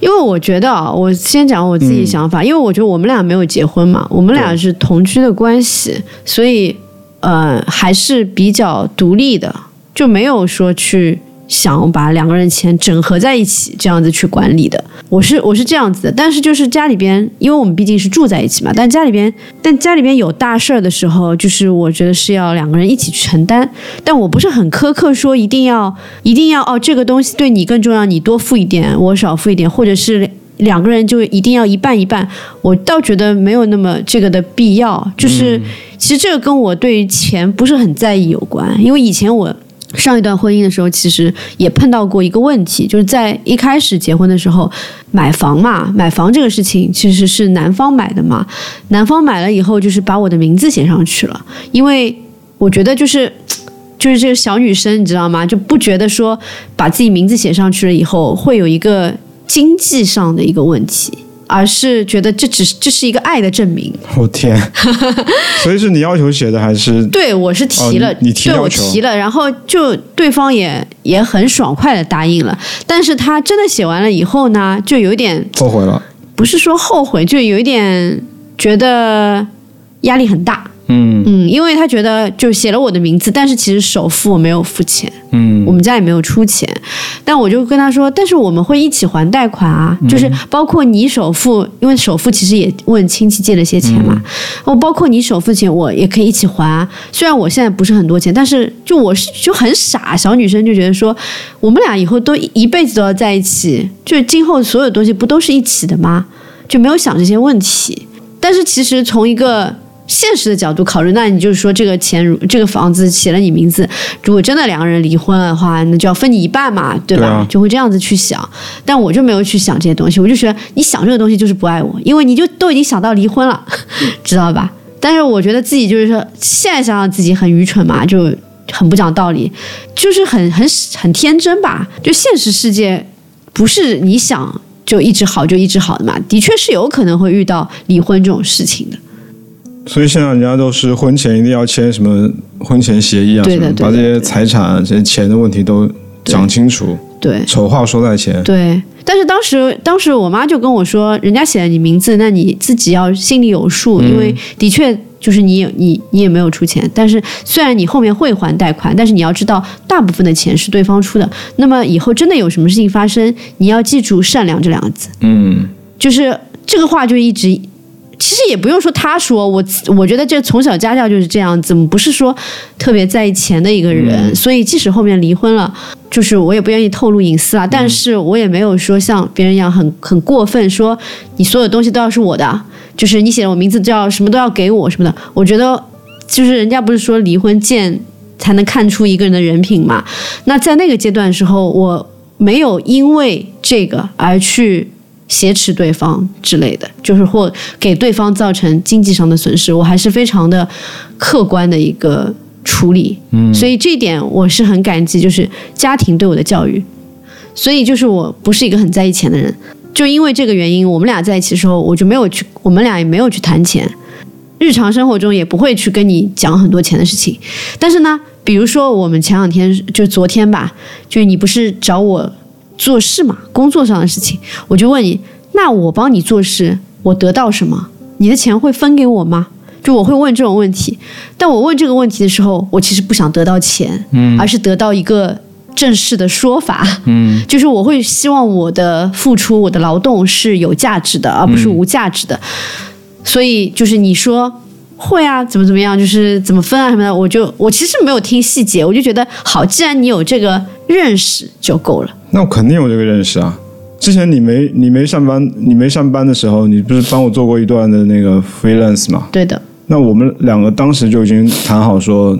因为我觉得啊，我先讲我自己想法，因为我觉得我们俩没有结婚嘛，我们俩是同居的关系，所以呃还是比较独立的，就没有说去想把两个人钱整合在一起这样子去管理的。我是我是这样子的，但是就是家里边，因为我们毕竟是住在一起嘛，但家里边但家里边有大事儿的时候，就是我觉得是要两个人一起去承担，但我不是很苛刻说一定要一定要哦这个东西对你更重要，你多付一点，我少付一点，或者是。两个人就一定要一半一半，我倒觉得没有那么这个的必要。就是、其实这个跟我对钱不是很在意有关，因为以前我上一段婚姻的时候，其实也碰到过一个问题，就是在一开始结婚的时候，买房嘛，买房这个事情其实是男方买的嘛，男方买了以后就是把我的名字写上去了，因为我觉得就是。就是这个小女生，你知道吗？就不觉得说把自己名字写上去了以后会有一个经济上的一个问题，而是觉得这只是这是一个爱的证明。我、天，所以是你要求写的还是？对，我是提了，哦你你提对我提了，然后就对方也也很爽快的答应了，但是他真的写完了以后呢，就有点后悔了。不是说后悔，就有一点觉得压力很大。嗯嗯，因为他觉得就写了我的名字，但是其实首付我没有付钱，嗯我们家也没有出钱，但我就跟他说，但是我们会一起还贷款啊，就是包括你首付，因为首付其实也问亲戚借了些钱嘛，哦，包括你首付钱我也可以一起还啊。虽然我现在不是很多钱，但是就我是就很傻，小女生就觉得说，我们俩以后都一辈子都要在一起，就今后所有东西不都是一起的吗？就没有想这些问题。但是其实从一个现实的角度考虑，那你就是说这个钱如这个房子写了你名字，如果真的两个人离婚的话，那就要分你一半嘛，对吧？对啊就会这样子去想。但我就没有去想这些东西，我就觉得你想这个东西就是不爱我，因为你就都已经想到离婚了，知道吧？但是我觉得自己就是说，现在想想自己很愚蠢嘛，就很不讲道理，就是很很很天真吧。就现实世界不是你想就一直好就一直好的嘛，的确是有可能会遇到离婚这种事情的。所以现在人家都是婚前一定要签什么婚前协议啊，对的什么把这些财产啊、这些钱的问题都讲清楚，对丑话说在前。对，但是当时当时我妈就跟我说，人家写了你名字，那你自己要心里有数，因为的确就是你也你你也没有出钱，但是虽然你后面会还贷款，但是你要知道大部分的钱是对方出的。那么以后真的有什么事情发生，你要记住善良这两个字。嗯，就是这个话就一直其实也不用说他说我，我觉得这从小家教就是这样子，不是说特别在意钱的一个人，所以即使后面离婚了，就是我也不愿意透露隐私啊，但是我也没有说像别人一样很很过分，说你所有东西都要是我的，就是你写了我名字就要什么都要给我什么的。我觉得就是人家不是说离婚见才能看出一个人的人品嘛，那在那个阶段的时候，我没有因为这个而去。挟持对方之类的，就是或给对方造成经济上的损失，我还是非常的客观的一个处理。嗯，所以这一点我是很感激，就是家庭对我的教育。所以就是我不是一个很在意钱的人，就因为这个原因，我们俩在一起的时候，我就没有去，我们俩也没有去谈钱，日常生活中也不会去跟你讲很多钱的事情。但是呢，比如说我们前两天就昨天吧，就你不是找我。做事嘛，工作上的事情，我就问你，那我帮你做事，我得到什么？你的钱会分给我吗？就我会问这种问题，但我问这个问题的时候，我其实不想得到钱，嗯，而是得到一个正式的说法，嗯，就是我会希望我的付出，我的劳动是有价值的，而不是无价值的。所以就是你说会啊，怎么怎么样，就是怎么分啊什么的，我就我其实没有听细节，我就觉得好，既然你有这个认识就够了。那我肯定有这个认识啊！之前你没你没上班，你没上班的时候，你不是帮我做过一段的那个 freelance 吗？对的。那我们两个当时就已经谈好说，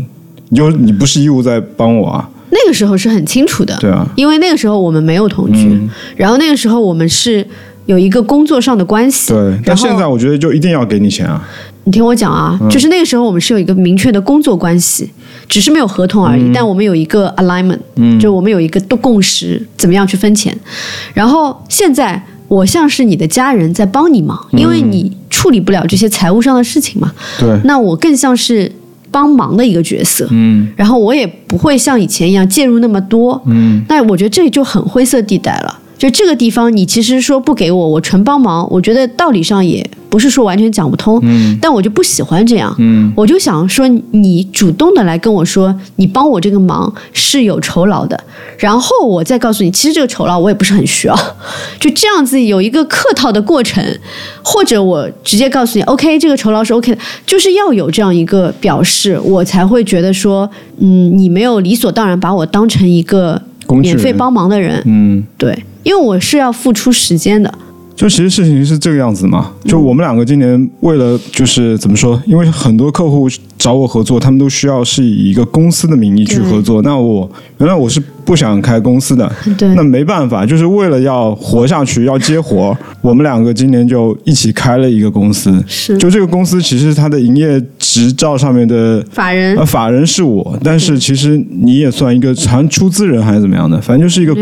你就你不是义务在帮我啊。那个时候是很清楚的。对啊。因为那个时候我们没有同居，然后那个时候我们是有一个工作上的关系。对。但现在我觉得就一定要给你钱啊！你听我讲啊，就是那个时候我们是有一个明确的工作关系。只是没有合同而已，但我们有一个 alignment，嗯就我们有一个共识，怎么样去分钱。然后现在我像是你的家人在帮你忙，因为你处理不了这些财务上的事情嘛。对。那我更像是帮忙的一个角色。嗯。然后我也不会像以前一样介入那么多。嗯。那我觉得这就很灰色地带了。就这个地方，你其实说不给我，我纯帮忙，我觉得道理上也。不是说完全讲不通，但我就不喜欢这样，我就想说你主动的来跟我说，你帮我这个忙是有酬劳的，然后我再告诉你，其实这个酬劳我也不是很需要，就这样子有一个客套的过程，或者我直接告诉你，OK，这个酬劳是 OK 的，就是要有这样一个表示，我才会觉得说，嗯，你没有理所当然把我当成一个免费帮忙的人，嗯，对，因为我是要付出时间的。就其实事情是这个样子嘛，就我们两个今年为了就是怎么说，因为很多客户找我合作，他们都需要是以一个公司的名义去合作。那我原来我是不想开公司的，那没办法，就是为了要活下去，要接活，我们两个今年就一起开了一个公司。是，就这个公司其实它的营业执照上面的法人，呃，法人是我，但是其实你也算一个好像出资人还是怎么样的，反正就是一个。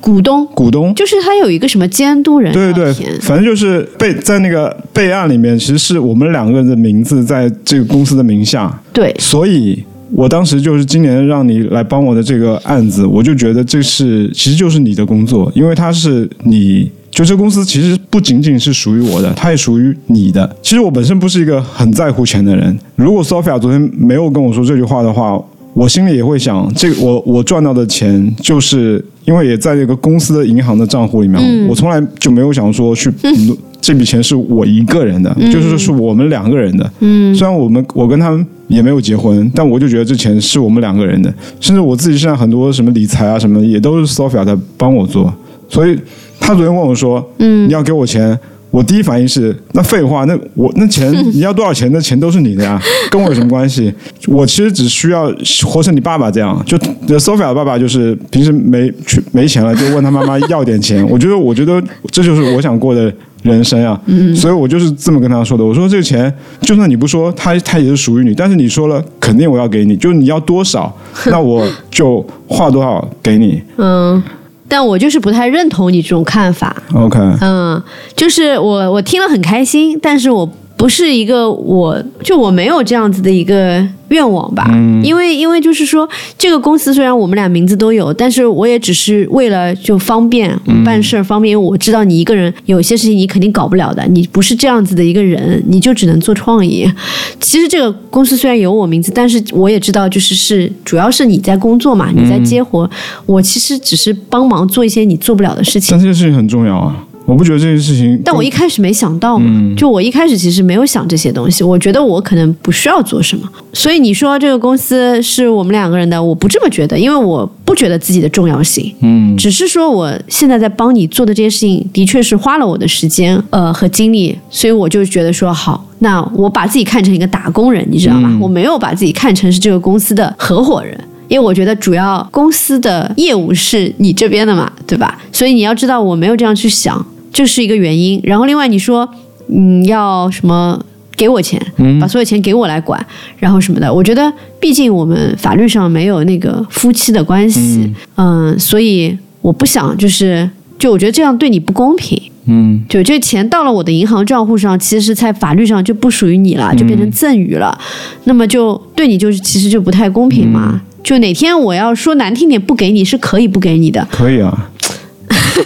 股东，股东就是他有一个什么监督人，对对对，反正就是备在那个备案里面，其实是我们两个人的名字在这个公司的名下。对，所以我当时就是今年让你来帮我的这个案子，我就觉得这是其实就是你的工作，因为它是你就这公司其实不仅仅是属于我的，它也属于你的。其实我本身不是一个很在乎钱的人，如果 Sophia 昨天没有跟我说这句话的话。我心里也会想，这我我赚到的钱，就是因为也在这个公司的银行的账户里面，我从来就没有想说去，这笔钱是我一个人的，就是说是我们两个人的。嗯，虽然我们我跟他们也没有结婚，但我就觉得这钱是我们两个人的。甚至我自己现在很多什么理财啊什么，也都是 Sophia 在帮我做。所以他昨天问我说：“嗯，你要给我钱。”我第一反应是，那废话，那我那钱你要多少钱？那钱都是你的呀，跟我有什么关系？我其实只需要活成你爸爸这样。就 Sophia 的爸爸就是平时没去没钱了，就问他妈妈要点钱。我觉得，我觉得这就是我想过的人生啊。所以我就是这么跟他说的。我说这个钱，就算你不说，他他也是属于你。但是你说了，肯定我要给你。就是你要多少，那我就花多少给你。嗯。但我就是不太认同你这种看法。OK，嗯，就是我我听了很开心，但是我不是一个，我就我没有这样子的一个。愿望吧，因为因为就是说，这个公司虽然我们俩名字都有，但是我也只是为了就方便办事儿方便，因为我知道你一个人有些事情你肯定搞不了的，你不是这样子的一个人，你就只能做创意。其实这个公司虽然有我名字，但是我也知道，就是是主要是你在工作嘛，你在接活，我其实只是帮忙做一些你做不了的事情。但这件事情很重要啊。我不觉得这件事情，但我一开始没想到嘛，嗯就我一开始其实没有想这些东西，我觉得我可能不需要做什么。所以你说这个公司是我们两个人的，我不这么觉得，因为我不觉得自己的重要性，嗯只是说我现在在帮你做的这些事情，的确是花了我的时间呃和精力，所以我就觉得说好，那我把自己看成一个打工人，你知道吗？嗯我没有把自己看成是这个公司的合伙人。因为我觉得主要公司的业务是你这边的嘛，对吧？所以你要知道我没有这样去想，这是一个原因。然后另外你说，嗯，要什么给我钱，嗯把所有钱给我来管，然后什么的。我觉得，毕竟我们法律上没有那个夫妻的关系，嗯所以我不想就是，就我觉得这样对你不公平。嗯就这钱到了我的银行账户上，其实在法律上就不属于你了，就变成赠与了。那么就对你就是其实就不太公平嘛。就哪天我要说难听点不给你是可以不给你的，可以啊。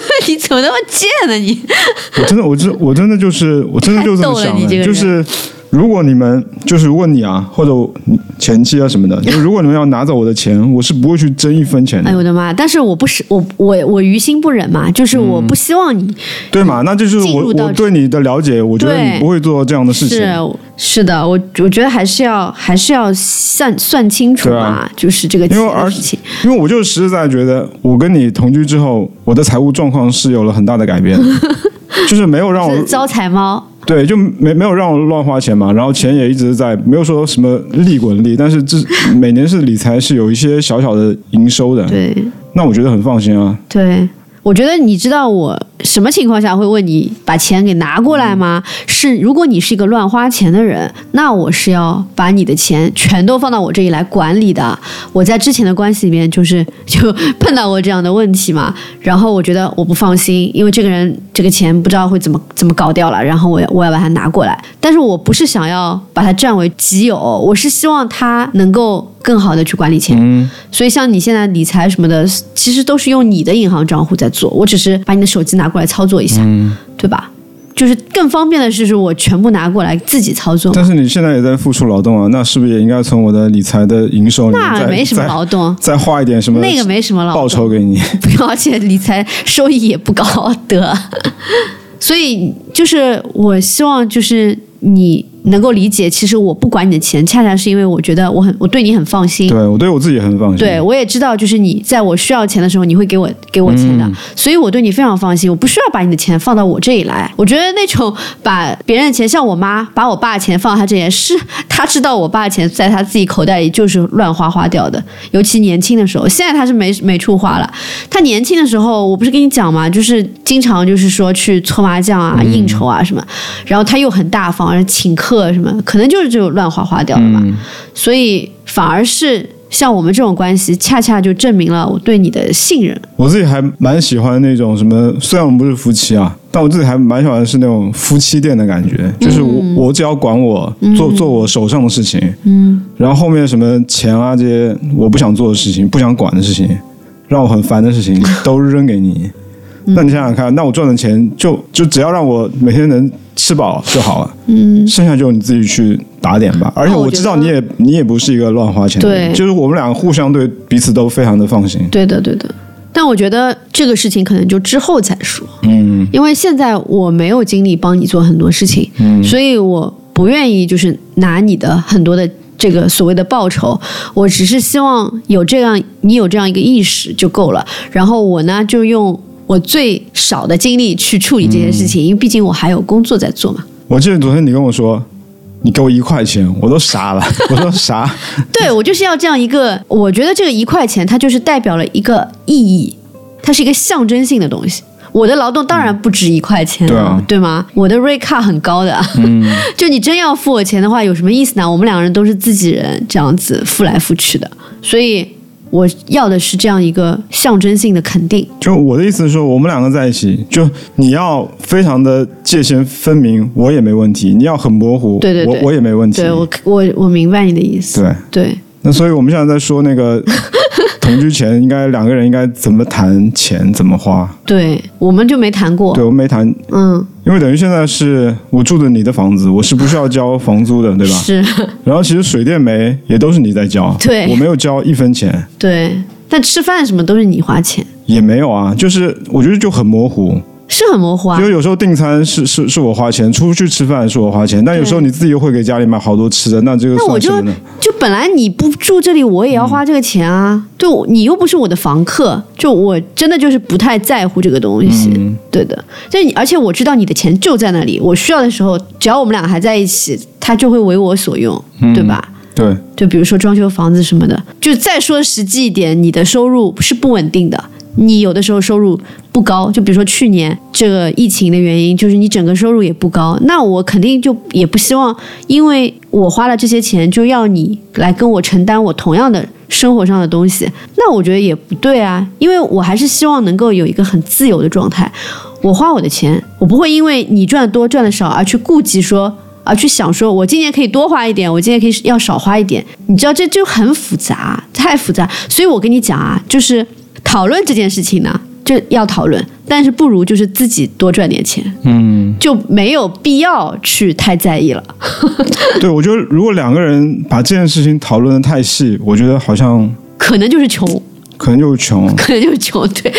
你怎么那么贱呢你？我真的，我真我真的就是，我真的就这么想的，就是如果你们就是如果你啊，或者前妻啊什么的，就如果你们要拿走我的钱，我是不会去争一分钱的，哎呦我的妈！但是我不是我我我于心不忍嘛，就是我不希望你对嘛？那就是我我对你的了解，我觉得你不会做这样的事情。是是的，我我觉得还是要还是要算算清楚嘛，啊就是这个钱因为而的事情。因为我就实实在在觉得，我跟你同居之后，我的财务状况是有了很大的改变，就是没有让我是招财猫，对，就没没有让我乱花钱嘛，然后钱也一直在，没有说什么利滚利，但是这 每年是理财是有一些小小的营收的，对那我觉得很放心啊。对。我觉得你知道我什么情况下会问你把钱给拿过来吗？是如果你是一个乱花钱的人，那我是要把你的钱全都放到我这里来管理的。我在之前的关系里面就是就 碰到过这样的问题嘛，然后我觉得我不放心，因为这个人这个钱不知道会怎么怎么搞掉了，然后我要我要把它拿过来，但是我不是想要把它占为己有，我是希望他能够更好的去管理钱。嗯，所以像你现在理财什么的，其实都是用你的银行账户在做，我只是把你的手机拿过来操作一下，嗯对吧？就是更方便的是，是我全部拿过来自己操作但是你现在也在付出劳动啊，那是不是也应该从我的理财的营收那没什么劳动，再再划一点什么那个没什么劳动报酬给你？不要，而且理财收益也不高得。所以就是我希望就是你能够理解，其实我不管你的钱，恰恰是因为我觉得我很我对你很放心。对我对我自己也很放心。对，我也知道，就是你在我需要钱的时候，你会给我给我钱的，嗯所以我对你非常放心。我不需要把你的钱放到我这里来。我觉得那种把别人的钱，像我妈把我爸的钱放到她这里，是她知道我爸的钱在她自己口袋里就是乱花花掉的，尤其年轻的时候。现在她是没没处花了。她年轻的时候，我不是跟你讲嘛，就是经常就是说去搓麻将啊、应酬啊什么，然后她又很大方，请客什么，可能就是就乱花花掉了吧。嗯，所以反而是像我们这种关系，恰恰就证明了我对你的信任。我自己还蛮喜欢那种什么，虽然我们不是夫妻啊，但我自己还蛮喜欢是那种夫妻店的感觉，就是我、我只要管我做做我手上的事情，嗯，然后后面什么钱啊这些我不想做的事情、不想管的事情，让我很烦的事情 都扔给你。那你想想看，那我赚的钱就就只要让我每天能吃饱就好了，嗯，剩下就你自己去打点吧。而且我知道你也你也不是一个乱花钱的人，对就是我们两个互相对彼此都非常的放心。对的，对的。但我觉得这个事情可能就之后再说，嗯因为现在我没有精力帮你做很多事情，嗯所以我不愿意就是拿你的很多的这个所谓的报酬，我只是希望有这样你有这样一个意识就够了。然后我呢就用我最少的精力去处理这件事情，因为毕竟我还有工作在做嘛。我记得昨天你跟我说，你给我一块钱，我都傻了。我说啥？对我就是要这样一个，我觉得这个一块钱它就是代表了一个意义，它是一个象征性的东西。我的劳动当然不止一块钱对啊对吗？我的 rate card 很高的，就你真要付我钱的话，有什么意思呢？我们两个人都是自己人，这样子付来付去的，所以我要的是这样一个象征性的肯定。就我的意思是说，我们两个在一起，就你要非常的界限分明，我也没问题；你要很模糊，对对对我我也没问题。对我，我我明白你的意思。对对，那所以我们现在在说那个同居前，应该两个人应该怎么谈钱，怎么花。对，我们就没谈过对，。我没谈，嗯，因为等于现在是我住的你的房子，我是不需要交房租的，对吧？是，然后其实水电煤也都是你在交，对我没有交一分钱。对。但吃饭什么都是你花钱。也没有啊，就是我觉得就很模糊。是很模糊啊就。有时候订餐是是是我花钱，出去吃饭是我花钱，但有时候你自己又会给家里买好多吃的，那这个那我就？就本来你不住这里，我也要花这个钱啊。对，你又不是我的房客，就我真的就是不太在乎这个东西。嗯对的，就你，而且我知道你的钱就在那里，我需要的时候，只要我们两个还在一起，他就会为我所用，对吧？对，就比如说装修房子什么的，就再说实际一点，你的收入是不稳定的。你有的时候收入不高，就比如说去年这个疫情的原因，就是你整个收入也不高，那我肯定就也不希望，因为我花了这些钱，就要你来跟我承担我同样的生活上的东西，那我觉得也不对啊，因为我还是希望能够有一个很自由的状态。我花我的钱，我不会因为你赚的多赚的少而去顾及说，而去想说我今年可以多花一点，我今年可以要少花一点。你知道这就很复杂，太复杂。所以我跟你讲啊，就是讨论这件事情呢，就要讨论，但是不如就是自己多赚点钱，嗯，就没有必要去太在意了。对，我觉得如果两个人把这件事情讨论的太细，我觉得好像可能就是穷，可能就是穷，可能就是穷，对，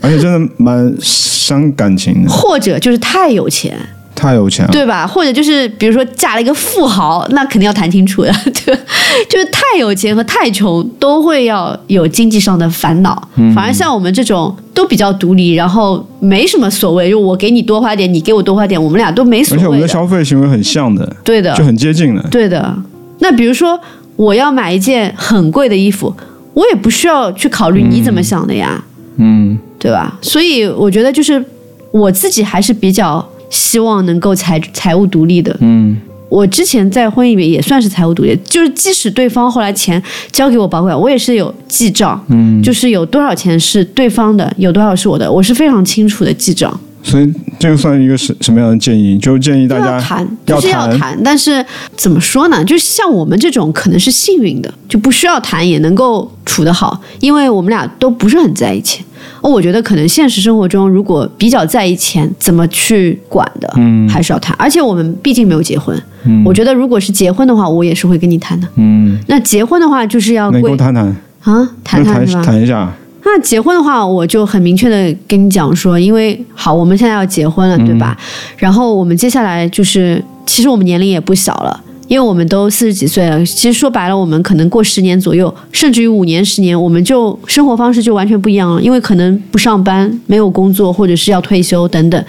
而且真的蛮伤感情的，或者就是太有钱，太有钱了。对吧？或者就是比如说嫁了一个富豪，那肯定要谈清楚的，对吧？就是太有钱和太穷都会要有经济上的烦恼。反而像我们这种都比较独立，然后没什么所谓，就我给你多花点，你给我多花点，我们俩都没所谓而且我们的。消费行为很像的，对的就，很接近的。对的。那比如说我要买一件很贵的衣服，我也不需要去考虑你怎么想的呀。嗯，对吧？所以我觉得就是我自己还是比较希望能够财财务独立的。嗯，我之前在婚姻里面也算是财务独立，就是即使对方后来钱交给我保管，我也是有记账，嗯，就是有多少钱是对方的，有多少是我的，我是非常清楚的记账。所以这个算一个什什么样的建议？就建议大家要谈，就是要谈谈，但是怎么说呢？就是像我们这种可能是幸运的，就不需要谈也能够处得好，因为我们俩都不是很在意钱。哦，我觉得可能现实生活中，如果比较在意钱，怎么去管的，嗯，还是要谈。而且我们毕竟没有结婚，嗯，我觉得如果是结婚的话，我也是会跟你谈的。嗯，那结婚的话，就是要跟我谈谈，啊，谈谈是吧？谈一下。那结婚的话，我就很明确的跟你讲说，因为好，我们现在要结婚了，对吧？然后我们接下来就是，其实我们年龄也不小了。因为我们都四十几岁了，其实说白了，我们可能过十年左右，甚至于五年、十年，我们就生活方式就完全不一样了。因为可能不上班、没有工作，或者是要退休等等，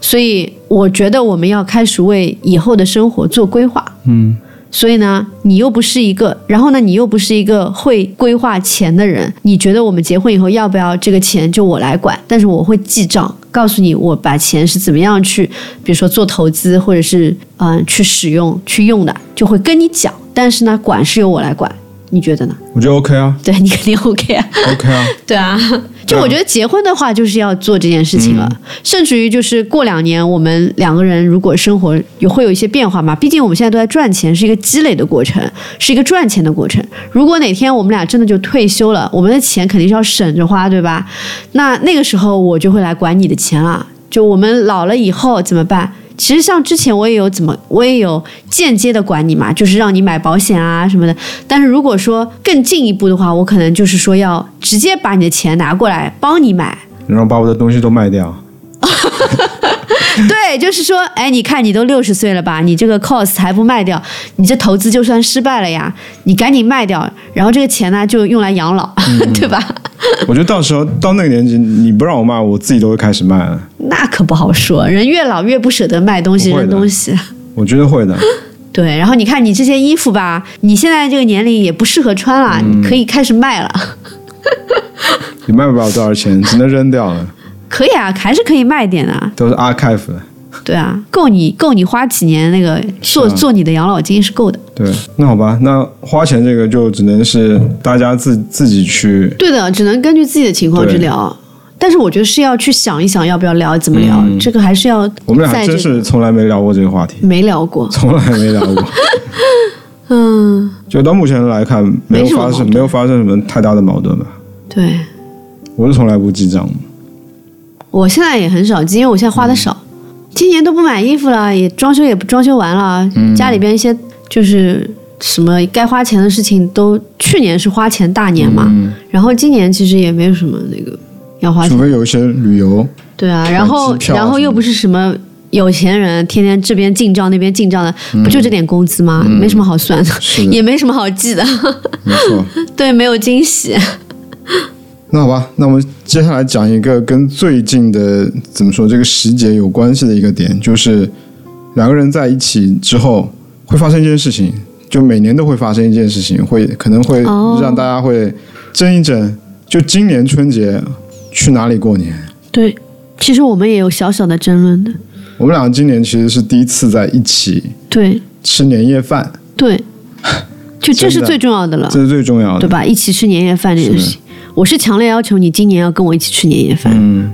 所以我觉得我们要开始为以后的生活做规划。嗯，所以呢，你又不是一个，然后呢，你又不是一个会规划钱的人，你觉得我们结婚以后要不要这个钱就我来管？但是我会记账，告诉你我把钱是怎么样去，比如说做投资或者是嗯、去使用去用的，就会跟你讲。但是呢，管是由我来管，你觉得呢？我觉得 OK 啊对你肯定 OK 啊。，OK 啊，对啊，就我觉得结婚的话，就是要做这件事情了，甚至于就是过两年，我们两个人如果生活有会有一些变化嘛，毕竟我们现在都在赚钱，是一个积累的过程，是一个赚钱的过程。如果哪天我们俩真的就退休了，我们的钱肯定是要省着花，对吧？那那个时候我就会来管你的钱了。就我们老了以后怎么办？其实像之前我也有怎么，我也有间接的管你嘛，就是让你买保险啊什么的。但是如果说更进一步的话，我可能就是说要直接把你的钱拿过来帮你买。然后把我的东西都卖掉。对，就是说，哎，你看你都六十岁了吧，你这个 cos 还不卖掉，你这投资就算失败了呀，你赶紧卖掉，然后这个钱呢就用来养老，对吧？我觉得到时候到那个年纪，你不让我卖，我自己都会开始卖了。那可不好说，人越老越不舍得卖东西扔东西。我觉得会的。对，然后你看你这件衣服吧，你现在这个年龄也不适合穿了，你可以开始卖了。你卖不了多少钱，只能扔掉了，可以啊，还是可以卖点的。都是 archive 的。对啊，够你够你花几年那个做、啊做你的养老金是够的。对，那好吧，那花钱这个就只能是大家自自己去。对的，只能根据自己的情况去聊。但是我觉得是要去想一想要不要聊，怎么聊，嗯这个还是要我们俩还真是从来没聊过这个话题，没聊过。从来没聊过。嗯，就到目前来看，没有发生没有发生什么太大的矛盾吧。对我是从来不记账的。我现在也很少记，因为我现在花的少，今年都不买衣服了，也装修也不装修完了，家里边一些就是什么该花钱的事情都，去年是花钱大年嘛，然后今年其实也没有什么那个要花钱除。非有一些旅游，对啊，然后然后又不是什么有钱人，天天这边进账那边进账的，不就这点工资吗？没什么好算的也没什么好记的，没错。对，没有惊喜。那好吧，那我们接下来讲一个跟最近的怎么说这个时节有关系的一个点，就是两个人在一起之后会发生一件事情，就每年都会发生一件事情，会可能会哦让大家会争一争，就今年春节去哪里过年？对，其实我们也有小小的争论的。我们两个今年其实是第一次在一起对吃年夜饭，对，就这是最重要的了，这是最重要的。对吧？一起吃年夜饭这件事情，我是强烈要求你今年要跟我一起吃年夜饭。嗯，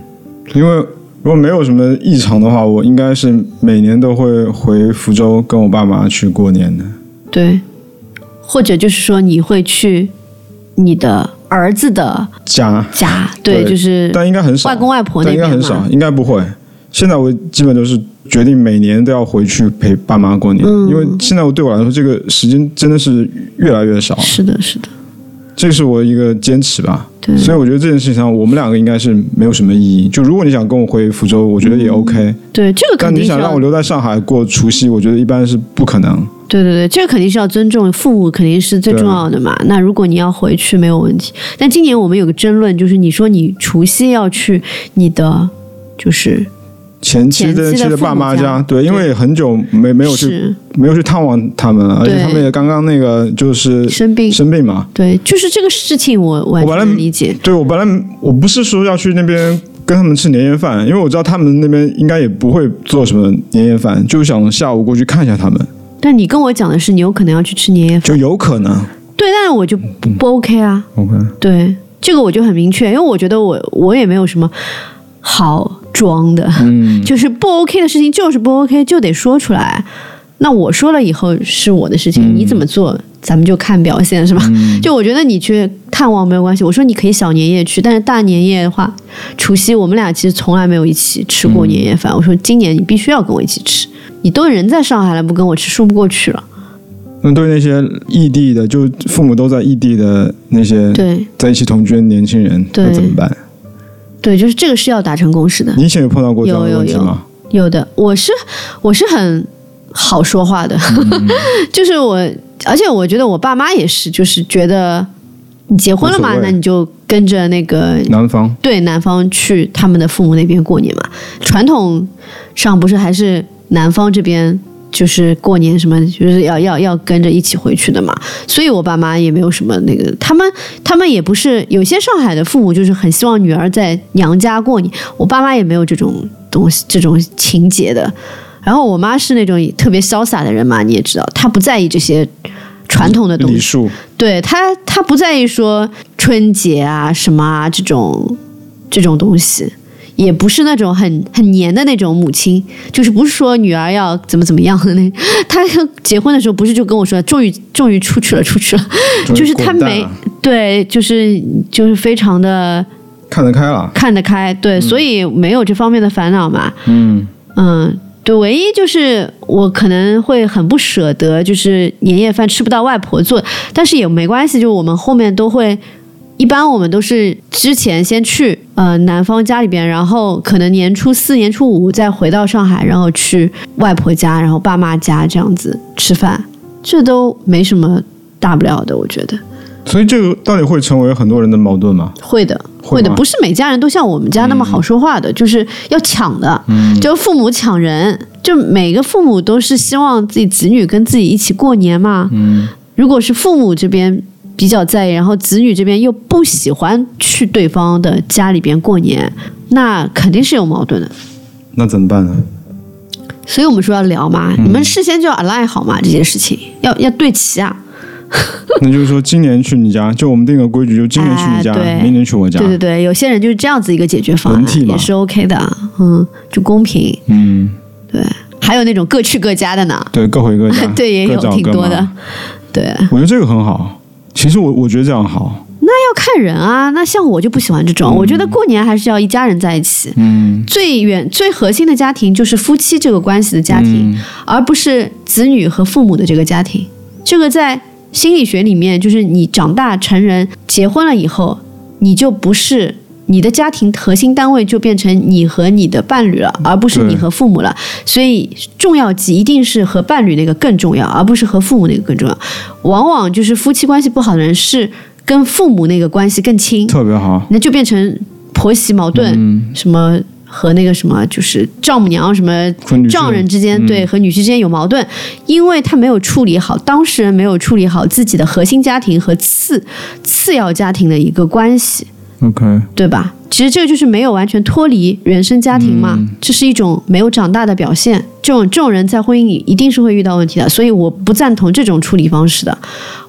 因为如果没有什么异常的话，我应该是每年都会回福州跟我爸妈去过年的。对，或者就是说你会去你的儿子的家，家，对，对就是但应该很少，外公外婆应边嘛。该很少，应该不会。现在我基本都是决定每年都要回去陪爸妈过年，嗯。因为现在我对我来说，这个时间真的是越来越少，是的，是的，这是我一个坚持吧。对所以我觉得这件事情上，我们两个应该是没有什么意义。就如果你想跟我回福州，我觉得也 OK、对，这个但肯定你想让我留在上海过除夕，我觉得一般是不可能。对对对，这个肯定是要尊重父母，肯定是最重要的嘛。那如果你要回去没有问题，但今年我们有个争论，就是你说你除夕要去你的就是前期前期的的的爸妈家对，因为很久没没有去没有去探望他们了，而且他们也刚刚那个就是生病，生病嘛。对，就是这个事情我完我本来全理解。对我本来我不是说要去那边跟他们吃年夜饭，因为我知道他们那边应该也不会做什么年夜饭，就想下午过去看一下他们，但你跟我讲的是你有可能要去吃年夜饭，就有可能。对，但是我就不不 OK 啊。OK，对，这个我就很明确，因为我觉得我我也没有什么好装的，嗯，就是不 OK 的事情就是不 OK，就得说出来。那我说了以后是我的事情，你怎么做咱们就看表现是吧？就我觉得你去探望没有关系，我说你可以小年夜去，但是大年夜的话，除夕我们俩其实从来没有一起吃过年夜饭。我说今年你必须要跟我一起吃，你都人在上海了，不跟我吃说不过去了。那对那些异地的，就父母都在异地的那些对在一起同居的年轻人，对那怎么办？对，就是这个是要达成共识的。你以前有碰到过这样的有有有问题吗？有的，我是我是很好说话的，就是我，而且我觉得我爸妈也是，就是觉得你结婚了嘛那你就跟着那个男方，对男方去他们的父母那边过年嘛。传统上不是还是男方这边。就是过年什么，就是要要要跟着一起回去的嘛，所以我爸妈也没有什么那个，他们他们也不是有些上海的父母就是很希望女儿在娘家过年，我爸妈也没有这种东西这种情节的。然后我妈是那种特别潇洒的人嘛，你也知道，她不在意这些传统的东西，对她她不在意说春节啊什么啊这种这种东西。也不是那种很很黏的那种母亲，就是不是说女儿要怎么怎么样的那。她结婚的时候不是就跟我说，终于终于出去了，出去了，就是她没对，就是就是非常的看得开了。看得开，对，所以没有这方面的烦恼嘛。嗯，嗯，对，唯一就是我可能会很不舍得，就是年夜饭吃不到外婆做，但是也没关系，就我们后面都会。一般我们都是之前先去呃男方家里边，然后可能年初四、年初五再回到上海，然后去外婆家，然后爸妈家这样子吃饭，这都没什么大不了的，我觉得。所以这个到底会成为很多人的矛盾吗？会的，会会的，不是每家人都像我们家那么好说话的，就是要抢的，嗯。就父母抢人，就每个父母都是希望自己子女跟自己一起过年嘛。嗯，如果是父母这边比较在意，然后子女这边又不喜欢去对方的家里边过年，那肯定是有矛盾的。那怎么办呢？所以我们说要聊嘛，嗯你们事先就要 align 好嘛，这件事情要要对齐啊。那就是说，今年去你家，就我们定个规矩，就今年去你家，哎明年去我家。对对对，有些人就是这样子一个解决方案替，也是 OK 的，嗯，就公平。嗯，对，还有那种各去各家的呢，对，各回各家，对，也有挺多的。对，我觉得这个很好。其实我我觉得这样好。那要看人啊。那像我就不喜欢这种，我觉得过年还是要一家人在一起。嗯最远最核心的家庭就是夫妻这个关系的家庭，嗯而不是子女和父母的这个家庭。这个在心理学里面，就是你长大成人结婚了以后，你就不是你的家庭核心单位就变成你和你的伴侣了，而不是你和父母了。所以重要级一定是和伴侣那个更重要，而不是和父母那个更重要。往往就是夫妻关系不好的人是跟父母那个关系更亲，特别好，那就变成婆媳矛盾，嗯，什么和那个什么就是丈母娘什么丈人之间、嗯对和女婿之间有矛盾，因为他没有处理好当事人没有处理好自己的核心家庭和次次要家庭的一个关系，OK，对吧？其实这个就是没有完全脱离原生家庭嘛，嗯这是一种没有长大的表现。这种这种人在婚姻里一定是会遇到问题的，所以我不赞同这种处理方式的。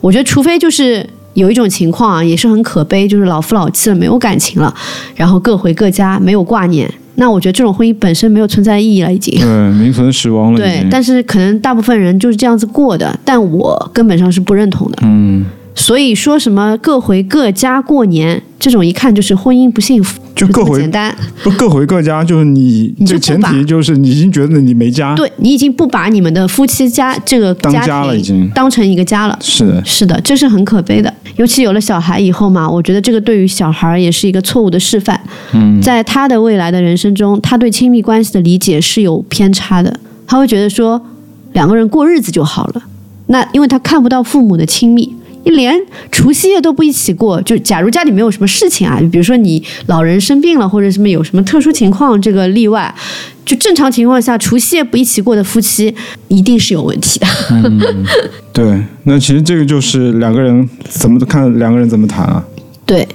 我觉得，除非就是有一种情况啊，也是很可悲，就是老夫老妻了，没有感情了，然后各回各家，没有挂念。那我觉得这种婚姻本身没有存在意义了，已经。对，名存实亡了已对，经。但是可能大部分人就是这样子过的，但我根本上是不认同的。嗯，所以说什么各回各家过年，这种一看就是婚姻不幸福，就各回简单。不各回各家，就是你这前提就是你已经觉得你没家，对你已经不把你们的夫妻家这个当家家了已庭经当成一个家了。是的，是的，这是很可悲的。尤其有了小孩以后嘛，我觉得这个对于小孩也是一个错误的示范。嗯，在他的未来的人生中，他对亲密关系的理解是有偏差的。他会觉得说，两个人过日子就好了。那因为他看不到父母的亲密，你连除夕夜都不一起过。就假如家里没有什么事情啊，比如说你老人生病了，或者什么有什么特殊情况，这个例外。就正常情况下，除夕夜不一起过的夫妻，一定是有问题的。对，那其实这个就是两个人怎么看两个人怎么谈啊，对，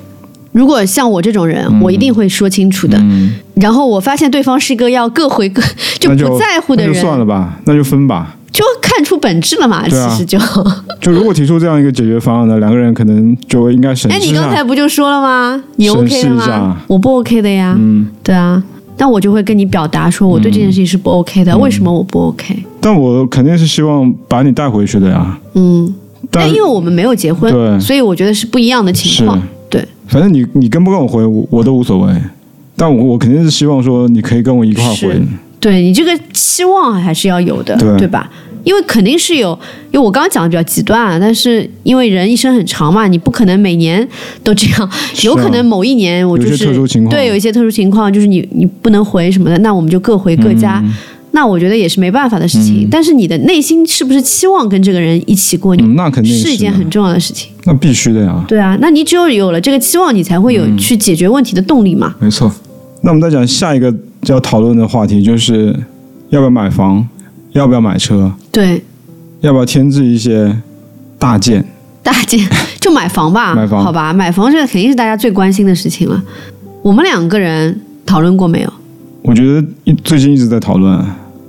如果像我这种人，我一定会说清楚的。嗯，然后我发现对方是一个要各回各就不在乎的那就人，算了吧，那就分吧。就看出本质了嘛。啊其实就，就如果提出这样一个解决方案呢，两个人可能就应该审哎，你刚才。不就说了吗？你 OK 的视一下吗？我不 OK 的呀。嗯，对啊，那我就会跟你表达说，我对这件事情是不 OK 嗯的。为什么我不 OK？但我肯定是希望把你带回去的呀。嗯，但但因为我们没有结婚，对所以我觉得是不一样的情况。对，反正你你跟不跟我回，我我都无所谓。但我我肯定是希望说你可以跟我一块回。对你这个期望还是要有的，对吧？因为肯定是有，因为我刚刚讲的比较极端啊，但是因为人一生很长嘛，你不可能每年都这样，有可能某一年我就是些特殊情况对有一些特殊情况，就是你你不能回什么的，那我们就各回各家。嗯那我觉得也是没办法的事情，但是你的内心是不是期望跟这个人一起过年，嗯，那肯定是一件很重要的事情。那必须的呀，对啊，那你只有有了这个期望，你才会有去解决问题的动力嘛。没错。那我们再讲下一个要讨论的话题，就是要不要买房，要不要买车，对，要不要添置一些大件。大件 就买房吧，买房好吧，买房这个肯定是大家最关心的事情了。我们两个人讨论过没有？我觉得一最近一直在讨论，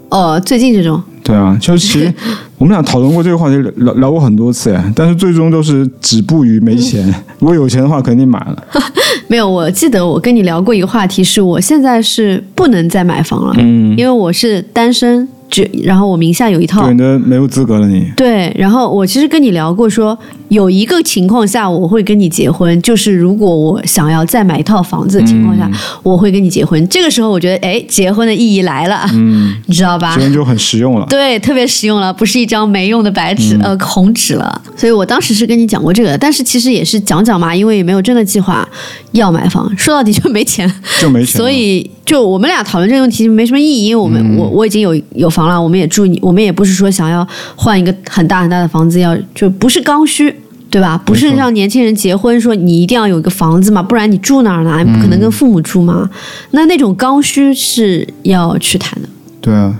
哦，最近这种，对啊，就是其实 我们俩讨论过这个话题，聊聊过很多次哎，但是最终都是止步于没钱。如果有钱的话，肯定买了。没有，我记得我跟你聊过一个话题，是我现在是不能再买房了，嗯，因为我是单身，只然后我名下有一套对，。那没有资格了你。对，然后我其实跟你聊过说，有一个情况下我会跟你结婚，就是如果我想要再买一套房子的情况下，我会跟你结婚。这个时候我觉得，哎，结婚的意义来了，嗯，你知道吧结？婚就很实用了。对，特别实用了，不是一张没用的白纸，呃，红纸了。所以我当时是跟你讲过这个，但是其实也是讲讲嘛，因为也没有真的计划要买房，说到底就没钱，就没钱了。所以就我们俩讨论这个问题没什么意义，因为我们、我我已经有有房了，我们也住，我们也不是说想要换一个很大很大的房子，要就不是刚需。对吧？不是让年轻人结婚说你一定要有一个房子嘛，不然你住哪儿呢？你不可能跟父母住嘛。那那种刚需是要去谈的。对啊，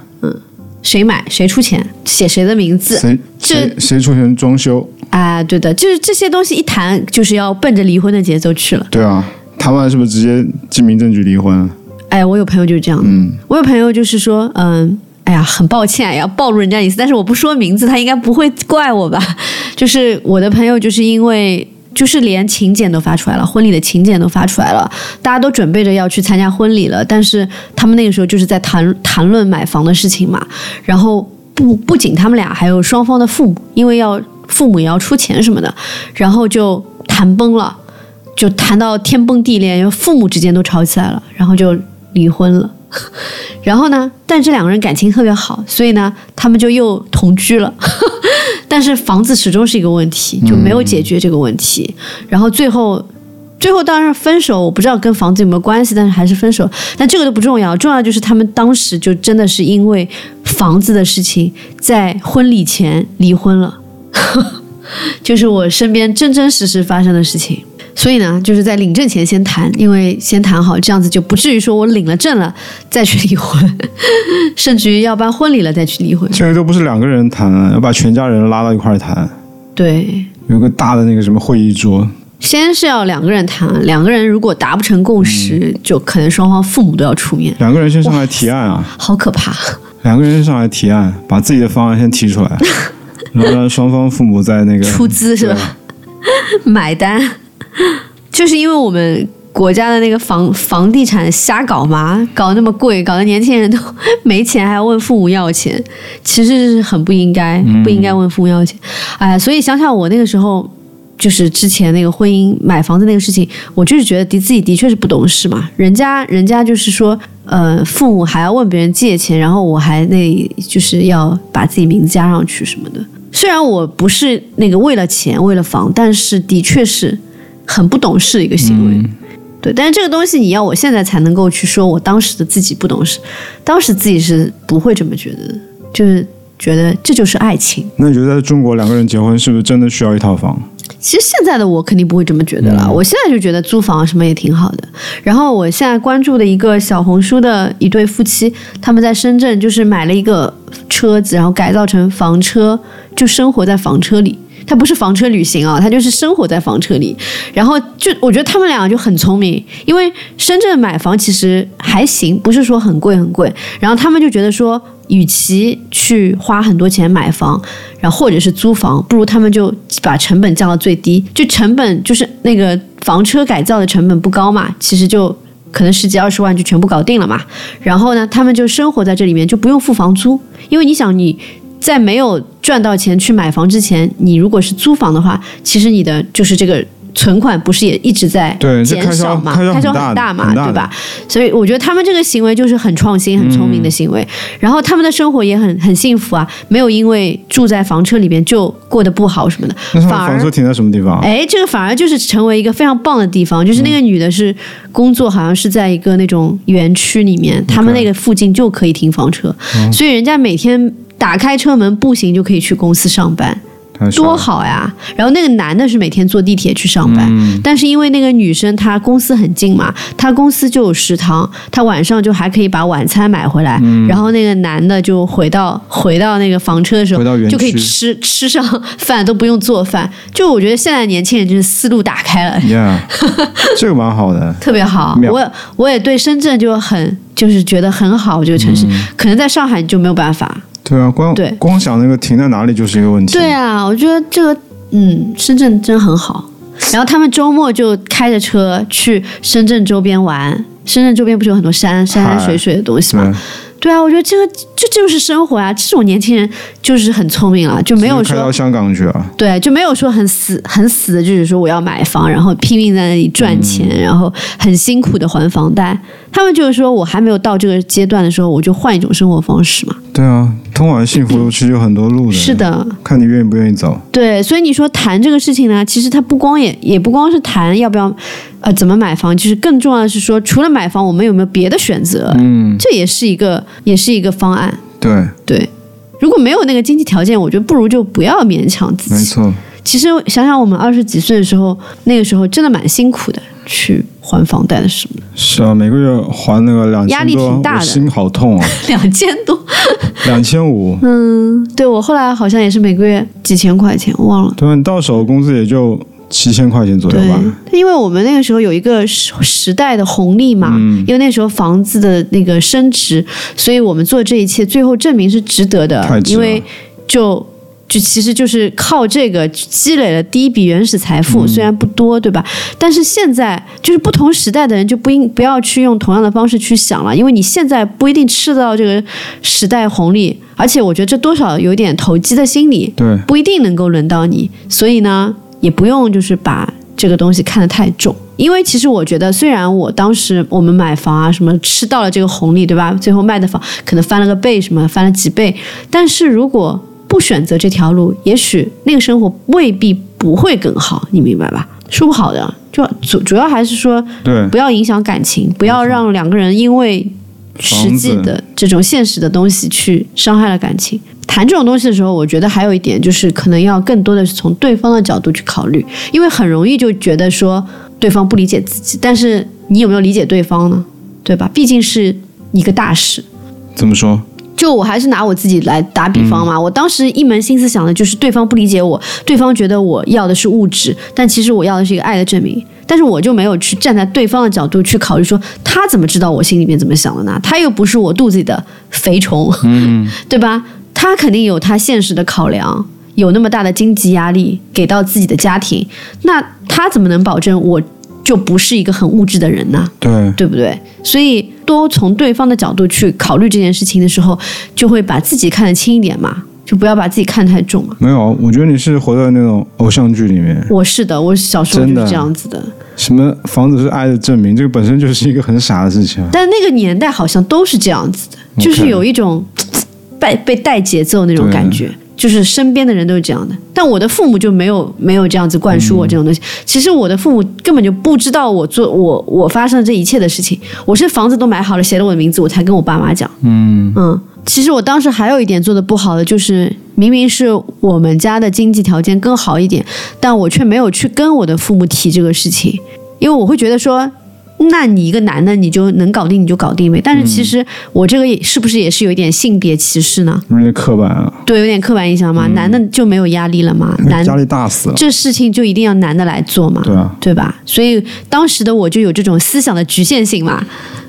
谁买谁出钱，写谁的名字，谁这谁谁出钱装修？啊，对的，就是这些东西一谈，就是要奔着离婚的节奏去了。对啊，谈完是不是直接进民政局离婚？哎，我有朋友就是这样，嗯，我有朋友就是说，嗯，哎呀，很抱歉，要暴露人家隐私，但是我不说名字，他应该不会怪我吧？就是我的朋友，就是因为。就是连请柬都发出来了，婚礼的请柬都发出来了，大家都准备着要去参加婚礼了，但是他们那个时候就是在谈谈论买房的事情嘛，然后不不仅他们俩，还有双方的父母，因为要父母也要出钱什么的，然后就谈崩了，就谈到天崩地裂，因为父母之间都吵起来了，然后就离婚了。然后呢，但这两个人感情特别好，所以呢，他们就又同居了。但是房子始终是一个问题，就没有解决这个问题。然后最后最后当然分手，我不知道跟房子有没有关系，但是还是分手。但这个都不重要，重要就是他们当时就真的是因为房子的事情，在婚礼前离婚了，就是我身边真真实实发生的事情。所以呢，就是在领证前先谈，因为先谈好，这样子就不至于说我领了证了再去离婚，甚至于要办婚礼了再去离婚。这个都不是两个人谈啊，要把全家人拉到一块儿谈，对，有个大的那个什么会议桌，先是要两个人谈，两个人如果达不成共识，就可能双方父母都要出面，两个人先上来提案啊，好可怕。两个人先上来提案，把自己的方案先提出来，然后让双方父母在那个 出资是吧？买单，就是因为我们国家的那个房房地产瞎搞嘛，搞那么贵，搞得年轻人都没钱，还要问父母要钱，其实是很不应该，不应该问父母要钱。哎，所以想想我那个时候，就是之前那个婚姻买房子那个事情，我就是觉得的自己的确是不懂事嘛，人家人家就是说，呃，父母还要问别人借钱，然后我还那就是要把自己名字加上去什么的。虽然我不是那个为了钱为了房，但是的确是很不懂事的一个行为。对，但是这个东西你要我现在才能够去说，我当时的自己不懂事，当时自己是不会这么觉得的，就是觉得这就是爱情。那你觉得在中国两个人结婚是不是真的需要一套房？其实现在的我肯定不会这么觉得了，我现在就觉得租房什么也挺好的。然后我现在关注的一个小红书的一对夫妻，他们在深圳就是买了一个车子，然后改造成房车，就生活在房车里。他不是房车旅行啊，他就是生活在房车里。然后就我觉得他们两个就很聪明，因为深圳买房其实还行，不是说很贵很贵。然后他们就觉得说，与其去花很多钱买房，然后或者是租房，不如他们就把成本降到最低。就成本就是那个房车改造的成本不高嘛，其实就可能十几二十万就全部搞定了嘛。然后呢，他们就生活在这里面，就不用付房租，因为你想你。在没有赚到钱去买房之前，你如果是租房的话，其实你的就是这个存款不是也一直在减少嘛？开销很大嘛，对吧？所以我觉得他们这个行为就是很创新、很聪明的行为。然后他们的生活也很很幸福啊，没有因为住在房车里边就过得不好什么的。反而房车停在什么地方？哎，这个反而就是成为一个非常棒的地方。就是那个女的是工作，好像是在一个那种园区里面，他们那个附近就可以停房车，所以人家每天。打开车门，步行就可以去公司上班。多好呀！然后那个男的是每天坐地铁去上班，但是因为那个女生她公司很近嘛，她公司就有食堂，她晚上就还可以把晚餐买回来，然后那个男的就回到回到那个房车的时候就可以吃吃上饭都不用做饭。就我觉得现在年轻人就是思路打开了，这个蛮好的，特别好。我我也对深圳就很就是觉得很好这个城市，可能在上海就没有办法。对啊，光对光想那个停在哪里就是一个问题。对啊，我觉得这个嗯，深圳真很好。然后他们周末就开着车去深圳周边玩，深圳周边不是有很多山山山水水的东西吗？对啊，我觉得这个这就是生活啊！这种年轻人就是很聪明了，就没有说开到香港去啊。对，就没有说很死很死的，就是说我要买房，然后拼命在那里赚钱，然后很辛苦的还房贷。他们就是说我还没有到这个阶段的时候，我就换一种生活方式嘛。对啊，通往幸福其实有很多路的。是的，看你愿意不愿意走。对，所以你说谈这个事情呢，其实它不光也也不光是谈要不要。呃，怎么买房？其实更重要的是说，除了买房，我们有没有别的选择？嗯，这也是一个，也是一个方案。对对，如果没有那个经济条件，我觉得不如就不要勉强自己。没错。其实想想我们二十几岁的时候，那个时候真的蛮辛苦的，去还房贷的什么的。是啊，每个月还那个两千多，压力挺大的，心好痛啊。两千多，两千五。嗯，对我后来好像也是每个月几千块钱，忘了。对，你到手工资也就。七千块钱左右吧，因为我们那个时候有一个时时代的红利嘛，因为那时候房子的那个升值，所以我们做这一切最后证明是值得的，因为就就其实就是靠这个积累了第一笔原始财富，虽然不多，对吧？但是现在就是不同时代的人就不应不要去用同样的方式去想了，因为你现在不一定吃得到这个时代红利，而且我觉得这多少有点投机的心理，对，不一定能够轮到你，所以呢。也不用就是把这个东西看得太重，因为其实我觉得，虽然我当时我们买房啊什么吃到了这个红利，对吧？最后卖的房可能翻了个倍，什么翻了几倍，但是如果不选择这条路，也许那个生活未必不会更好，你明白吧？说不好的，就主主要还是说对不要影响感情，不要让两个人因为实际的这种现实的东西去伤害了感情。谈这种东西的时候，我觉得还有一点就是，可能要更多的是从对方的角度去考虑，因为很容易就觉得说对方不理解自己，但是你有没有理解对方呢？对吧？毕竟是一个大事。怎么说？就我还是拿我自己来打比方嘛，我当时一门心思想的就是对方不理解我，对方觉得我要的是物质，但其实我要的是一个爱的证明。但是我就没有去站在对方的角度去考虑说，他怎么知道我心里面怎么想的呢？他又不是我肚子里的肥虫，嗯，对吧？他肯定有他现实的考量，有那么大的经济压力给到自己的家庭，那他怎么能保证我就不是一个很物质的人呐？对，对不对？所以多从对方的角度去考虑这件事情的时候，就会把自己看得轻一点嘛，就不要把自己看太重嘛。没有，我觉得你是活在那种偶像剧里面。我是的，我小时候就是这样子的。什么房子是爱的证明，这个本身就是一个很傻的事情啊。但那个年代好像都是这样子的，就是有一种被被带节奏那种感觉。就是身边的人都是这样的，但我的父母就没有没有这样子灌输我这种东西。其实我的父母根本就不知道我做我我发生的这一切的事情。我是房子都买好了，写了我的名字，我才跟我爸妈讲。嗯嗯，其实我当时还有一点做的不好的，就是明明是我们家的经济条件更好一点，但我却没有去跟我的父母提这个事情，因为我会觉得说，那你一个男的你就能搞定你就搞定呗。但是其实我这个也是不是也是有一点性别歧视呢？有点刻板啊，对，有点刻板印象嘛，男的就没有压力了嘛？男压力大死了。这事情就一定要男的来做嘛？对啊，对吧？所以当时的我就有这种思想的局限性嘛。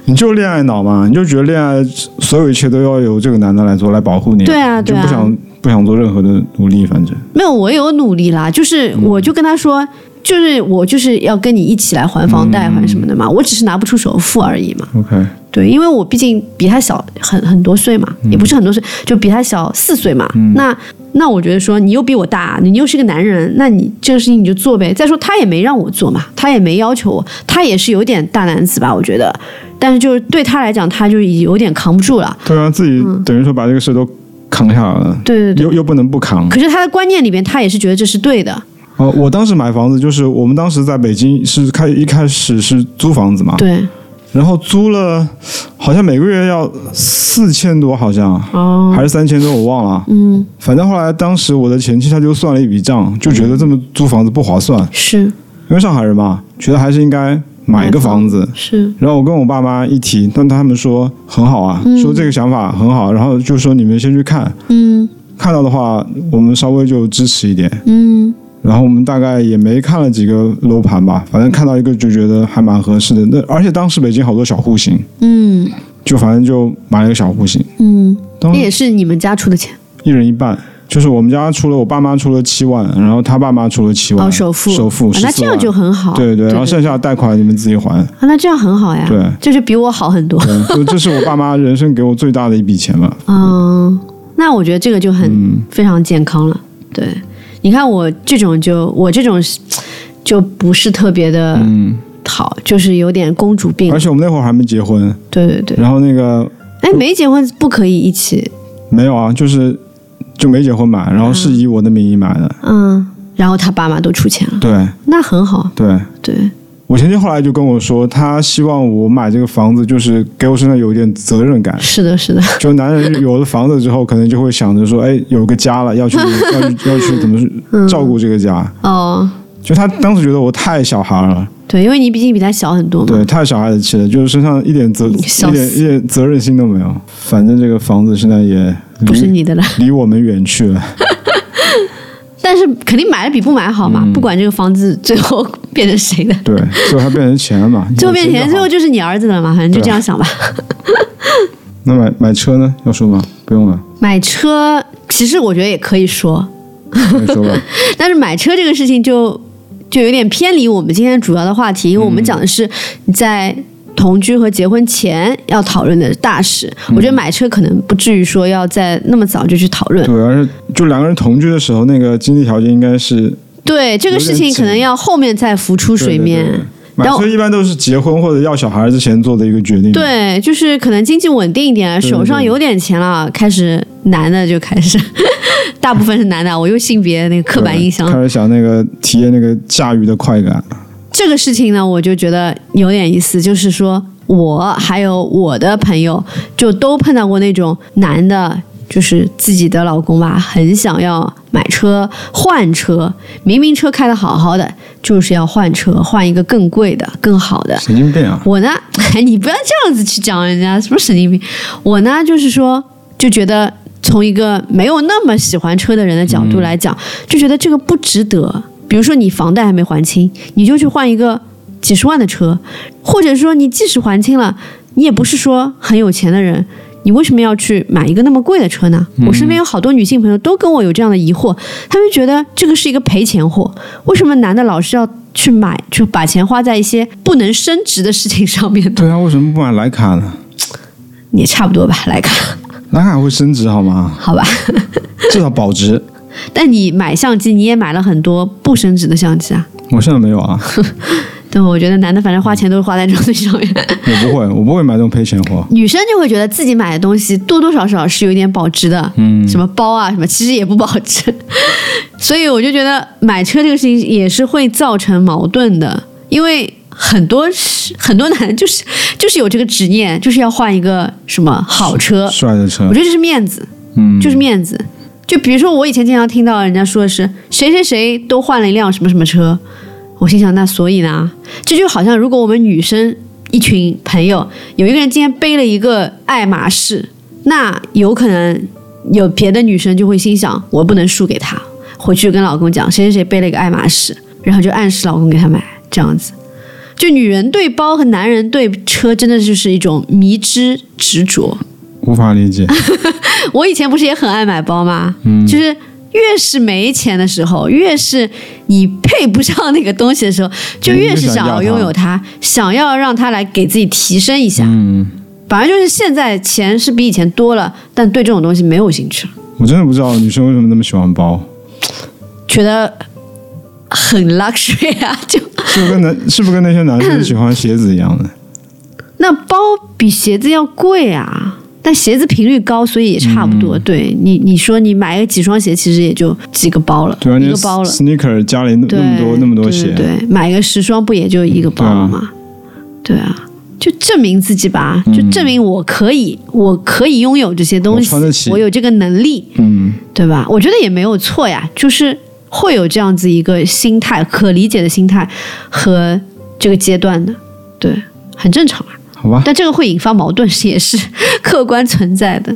你就恋爱脑嘛，你就觉得恋爱所有一切都要由这个男的来做，来保护你。对啊对啊不想不想做任何的努力，反正没有，我有努力啦，就是我就跟他说，就是我就是要跟你一起来还房贷还什么的嘛，我只是拿不出首付而已嘛。OK。对，因为我毕竟比他小很很多岁嘛，也不是很多岁，就比他小四岁嘛。那那我觉得说你又比我大，你又是个男人，那你这个事情你就做呗。再说他也没让我做嘛，他也没要求我，他也是有点大男子吧，我觉得。但是就是对他来讲，他就有点扛不住了。对啊，自己等于说把这个事都扛下来了，对对对。又又不能不扛。可是他的观念里边，他也是觉得这是对的。哦，我当时买房子就是我们当时在北京是开一开始是租房子嘛，对，然后租了好像每个月要四千多，好像哦，还是三千多，我忘了。嗯，反正后来当时我的前妻她就算了一笔账，就觉得这么租房子不划算，是因为上海人嘛，觉得还是应该买一个房子。是，然后我跟我爸妈一提，但他们说很好啊，说这个想法很好，然后就说你们先去看，嗯看到的话我们稍微就支持一点。嗯然后我们大概也没看了几个楼盘吧，反正看到一个就觉得还蛮合适的。那而且当时北京好多小户型，嗯。就反正就买了个小户型，嗯，那也是你们家出的钱？一人一半。就是我们家出了，我爸妈出了七万，然后他爸妈出了七万，哦，首付。首付14啊那这样就很好，对对，然后剩下的贷款你们自己还。啊，那这样很好呀，对。这就比我好很多，对，就这是我爸妈人生给我最大的一笔钱了。嗯，那我觉得这个就很、嗯。非常健康了，对，你看我这种就我这种就不是特别的嗯，好，就是有点公主病。而，且我们那会儿还没结婚，对对对，然后那个哎，没结婚不可以一起，没有啊，就是就没结婚买，然后是以我的名义买的。嗯，然后他爸妈都出钱了，对。那很好，对，对，我前妻后来就跟我说，她希望我买这个房子，就是给我身上有一点责任感。是的，是的，就男人有了房子之后，可能就会想着说，哎，有个家了，要去 要去要去怎么嗯照顾这个家。哦，就他当时觉得我太小孩了，对，因为你毕竟比他小很多嘛，对，太小孩子气了，就是身上一点责一点一点责任心都没有。反正这个房子现在也不是你的了。离我们远去了。但是肯定买了比不买好嘛，嗯不管这个房子最后 变成谁的，对，最后还变成钱了嘛？最后变成钱，最后就是你儿子的嘛，反正就这样想吧。那买买车呢？要说吗？不用了，买车其实我觉得也可以说，再说吧。但是买车这个事情就就有点偏离我们今天主要的话题，因为我们讲的是你在同居和结婚前要讨论的大事。我觉得买车可能不至于说要在那么早就去讨论。对，而是就两个人同居的时候，那个经济条件应该是对这个事情可能要后面再浮出水面。对对对买车一般都是结婚或者要小孩之前做的一个决定。对，就是可能经济稳定一点，手上有点钱了，开始男的就开始 大部分是男的，我又性别那个刻板印象开。始想那个体验那个驾驭的快感。这个事情呢，我就觉得有点意思，就是说我还有我的朋友，就都碰到过那种男的，就是自己的老公吧，很想要买车换车，明明车开的好好的，就是要换车，换一个更贵的、更好的。神经病啊！我呢，你不要这样子去讲人家什么神经病。我呢，就是说，就觉得从一个没有那么喜欢车的人的角度来讲，就觉得这个不值得。比如说你房贷还没还清，你就去换一个几十万的车，或者说你即使还清了，你也不是说很有钱的人。你为什么要去买一个那么贵的车呢？我身边有好多女性朋友都跟我有这样的疑惑，她们觉得这个是一个赔钱货。为什么男的老是要去买，就把钱花在一些不能升值的事情上面呢？对啊，为什么不买莱卡呢？也差不多吧，莱卡，莱卡会升值好吗？好吧。至少保值。但你买相机，你也买了很多不升值的相机啊。我现在没有啊，对，我觉得男的反正花钱都是花在这种东西上面，我不会，我不会买这种赔钱货。女生就会觉得自己买的东西多多少少是有一点保值的，嗯，什么包啊什么，其实也不保值。所以我就觉得买车这个事情也是会造成矛盾的，因为很多是很多男人就是就是有这个执念，就是要换一个什么好车，帅的车我，觉得这是面子，嗯，就是面子。就比如说，我以前经常听到人家说的是谁谁谁都换了一辆什么什么车，我心想那所以呢？这就好像如果我们女生一群朋友有一个人今天背了一个爱马仕，那有可能有别的女生就会心想我不能输给他，回去跟老公讲谁谁谁背了一个爱马仕，然后就暗示老公给他买这样子。就女人对包和男人对车真的就是一种迷之执着。无法理解。我以前不是也很爱买包吗？嗯，就是越是没钱的时候，越是你配不上那个东西的时候，就越是想要拥有它，想要让它来给自己提升一下。嗯，反正就是现在钱是比以前多了，但对这种东西没有兴趣了，我真的不知道女生为什么那么喜欢包，觉得很 luxury 啊，就是不是跟男是不是跟那些男生喜欢鞋子一样的？那包比鞋子要贵啊。但鞋子频率高，所以也差不多。对你，你说你买个几双鞋，其实也就几个包了，对啊，一个包了。sneaker 家里那么多那么多鞋，对对对，买个十双不也就一个包了吗？对啊，就证明自己吧，就证明我可以，我可以拥有这些东西，我有这个能力，嗯，对吧？我觉得也没有错呀，就是会有这样子一个心态，可理解的心态和这个阶段的，对，很正常啊。好吧，但这个会引发矛盾，是也是 客观存在的。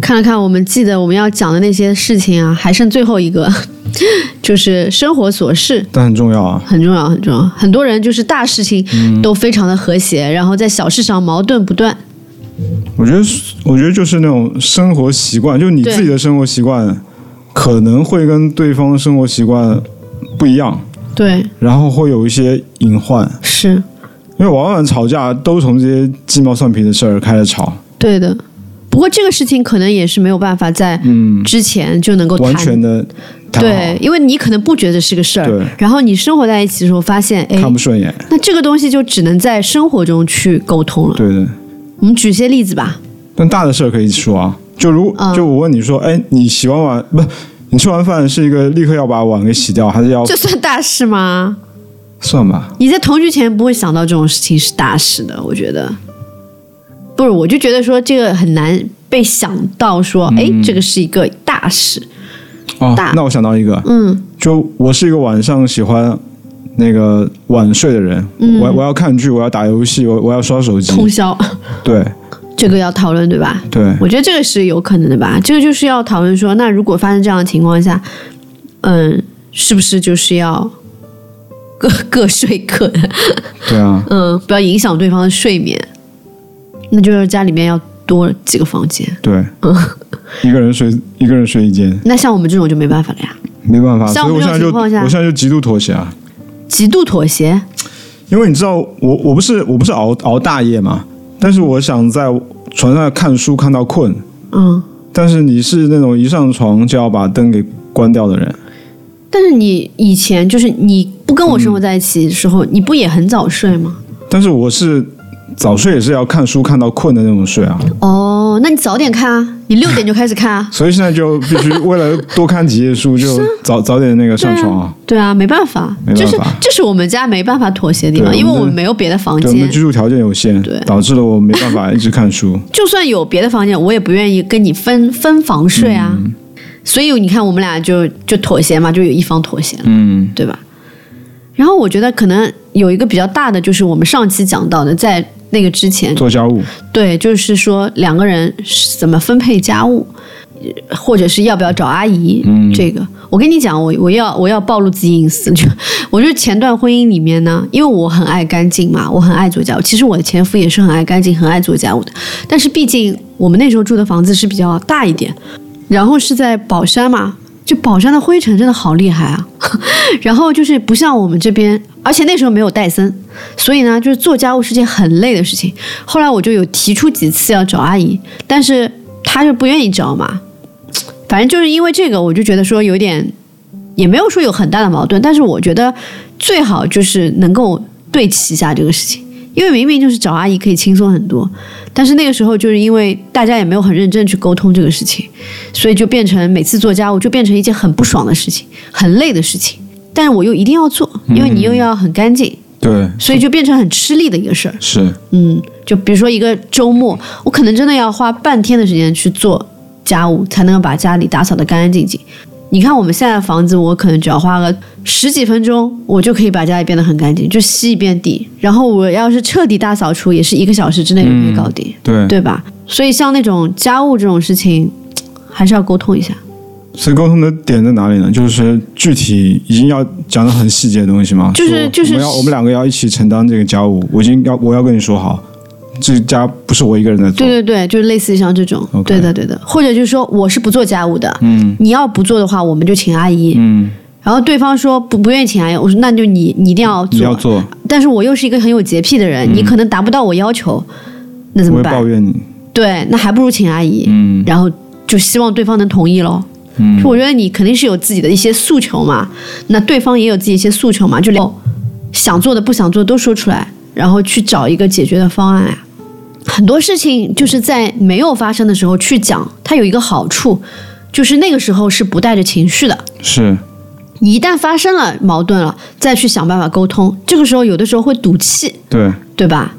看了看我们记得我们要讲的那些事情啊，还剩最后一个，就是生活琐事，但很重要啊。很重要，很重要。很多人就是大事情都非常的和谐，然后在小事上矛盾不断。我觉得，我觉得就是那种生活习惯，就你自己的生活习惯可能会跟对方的生活习惯不一样，对，然后会有一些隐患。是因为往往吵架都从这些鸡毛蒜皮的事儿开始吵，对的。不过这个事情可能也是没有办法在嗯，之前就能够谈完全的，对，因为你可能不觉得是个事儿，然后你生活在一起的时候发现，哎看，不顺眼，那这个东西就只能在生活中去沟通了。对的。我们举些例子吧。但大的事儿可以说啊，就如嗯就我问你说，哎，你洗完碗不？你吃完饭是一个立刻要把碗给洗掉，还是要这算大事吗？算吧？你在同居前不会想到这种事情是大事的，我觉得。不是，我就觉得说这个很难被想到说，哎、这个是一个大事。哦大，那我想到一个，嗯，就我是一个晚上喜欢那个晚睡的人，嗯我我要看剧，我要打游戏，我我要刷手机，通宵，对这个要讨论对吧？对，我觉得这个是有可能的吧。这个就是要讨论说，那如果发生这样的情况下，嗯，是不是就是要各 各睡各的？对啊，嗯，不要影响对方的睡眠。那就是家里面要多几个房间。对，嗯。一个人睡一个人睡一间，那像我们这种就没办法了呀，没办法，像我们所以我现在就这种情况下我现在就极度妥协啊，极度妥协。因为你知道我我不是我不是熬熬大夜嘛，但是我想在床上看书看到困，嗯，但是你是那种一上床就要把灯给关掉的人，但是你以前就是你不跟我生活在一起的时候，你不也很早睡吗？但是我是早睡也是要看书看到困的那种睡啊，哦，哦，那你早点看啊，你六点就开始看啊。所以现在就必须为了多看几页书，就早早点那个上床啊。对啊，没办法，没办法就是这是我们家没办法妥协的地方，因为我们没有别的房间，我们。居住条件有限对，导致了我没办法一直看书。就算有别的房间，我也不愿意跟你分分房睡啊。嗯所以你看，我们俩就就妥协嘛，就有一方妥协了，嗯，对吧？然后我觉得可能有一个比较大的，就是我们上期讲到的，在那个之前，做家务，对，就是说两个人是怎么分配家务，呃或者是要不要找阿姨，嗯。这个。我跟你讲，我我要我要暴露自己隐私，就 我就是前段婚姻里面呢，因为我很爱干净嘛，我很爱做家务，其实我的前夫也是很爱干净、很爱做家务的，但是毕竟我们那时候住的房子是比较大一点，然后是在宝山嘛。就宝山的灰尘真的好厉害啊，然后就是不像我们这边，而且那时候没有戴森，所以呢，就是做家务是件很累的事情。后来我就有提出几次要找阿姨，但是她就不愿意找嘛。反正就是因为这个，我就觉得说有点，也没有说有很大的矛盾，但是我觉得最好就是能够对齐一下这个事情，因为明明就是找阿姨可以轻松很多，但是那个时候就是因为大家也没有很认真去沟通这个事情，所以就变成每次做家务就变成一件很不爽的事情，很累的事情。但是我又一定要做，因为你又要很干净，对，所以就变成很吃力的一个事儿。是，嗯，就比如说一个周末，我可能真的要花半天的时间去做家务，才能够把家里打扫得干干净净。你看我们现在的房子，我可能只要花个十几分钟，我就可以把家里变得很干净，就吸一遍地。然后我要是彻底大扫除，也是一个小时之内就可以搞定，对，对吧？所以像那种家务这种事情，还是要沟通一下。所以沟通的点在哪里呢？就是具体已经要讲的很细节的东西吗？就是就是我们要我们两个要一起承担这个家务，我已经要我要跟你说好，这个家不是我一个人在做。对对对，就是类似于像这种对的对的，或者就是说我是不做家务的，嗯你要不做的话，我们就请阿姨。嗯，然后对方说不不愿意请阿姨，我说那就你你一定要做，你要做，但是我又是一个很有洁癖的人，你可能达不到我要求，那怎么办我会抱？怨你。对，那还不如请阿姨，嗯然后就希望对方能同意喽。嗯就我觉得你肯定是有自己的一些诉求嘛，那对方也有自己一些诉求嘛，就连想做的不想做都说出来，然后去找一个解决的方案呀。很多事情就是在没有发生的时候去讲，它有一个好处，就是那个时候是不带着情绪的。是，你一旦发生了矛盾了，再去想办法沟通，这个时候有的时候会赌气，对，对吧？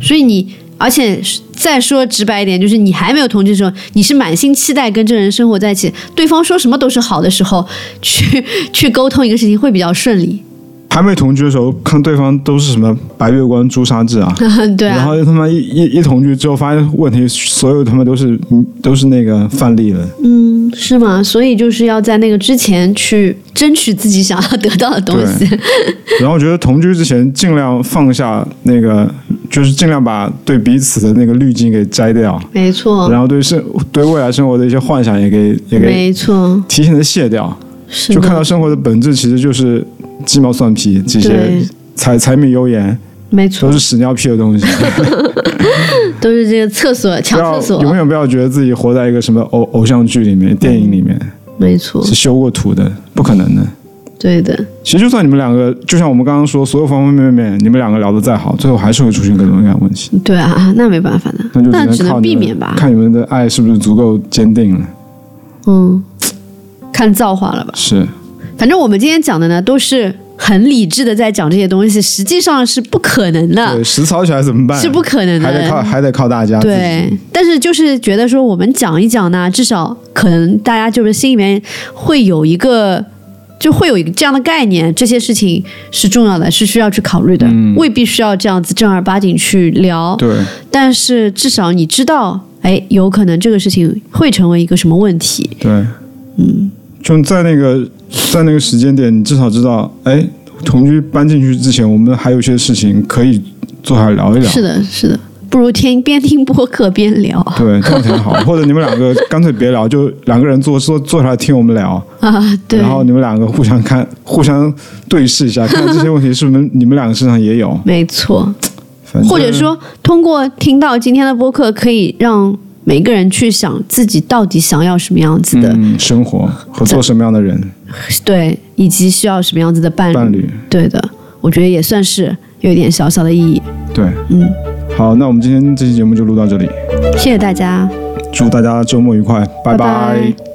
所以你，而且再说直白一点，就是你还没有同居的时候，你是满心期待跟这个人生活在一起，对方说什么都是好的时候，去 去沟通一个事情会比较顺利。还没同居的时候，看对方都是什么白月光朱砂痣啊，对啊，然后他妈一一一同居之后，发现问题所有他妈都是嗯 都是那个范例了。嗯，是吗？所以就是要在那个之前去争取自己想要得到的东西。然后我觉得同居之前尽量放下那个，就是尽量把对彼此的那个滤镜给摘掉，没错，然后对生对未来生活的一些幻想也给也给没错，提前的卸掉，是就看到，生活的本质其实就是鸡毛蒜皮这些对柴柴米油盐没错都是，屎尿屁的东西，都是这个厕所 抢厕所，永远不要觉得自己活在一个什么偶偶像剧里面、电影里面没错，是修过图的，不可能的。对的，其实就算你们两个，就像我们刚刚说，所有方方面面，你们两个聊得再好，最后还是会出现各种各样的问题。对啊，那没办法的，那就那只能避免吧。看你们的爱是不是足够坚定了。嗯，看造化了吧。是，反正我们今天讲的呢，都是很理智的在讲这些东西，实际上是不可能的对，，实操起来怎么办？是不可能的还得靠。还得靠大家。对，但是就是觉得说，我们讲一讲呢，至少可能大家就是心里面会有一个，就会有一个这样的概念，这些事情是重要的，是需要去考虑的，嗯未必需要这样子正儿八经去聊。对但是至少你知道，哎，有可能这个事情会成为一个什么问题。对，嗯，就在那个在那个时间点，你至少知道，哎，同居搬进去之前，我们还有一些事情可以坐下来聊一聊。是的，是的，不如听边听播客边聊对，这样挺好。或者你们两个干脆别聊，就两个人坐坐坐下来听我们聊，啊。对，然后你们两个互相看，互相对视一下，看这些问题是不是你们两个身上也有。没错，或者说通过听到今天的播客，可以让每个人去想自己到底想要什么样子的，嗯，生活和做什么样的人，对，以及需要什么样子的伴侣。伴侣，对的，我觉得也算是有一点小小的意义。对，嗯，好，那我们今天这期节目就录到这里，谢谢大家，祝大家周末愉快，拜。拜拜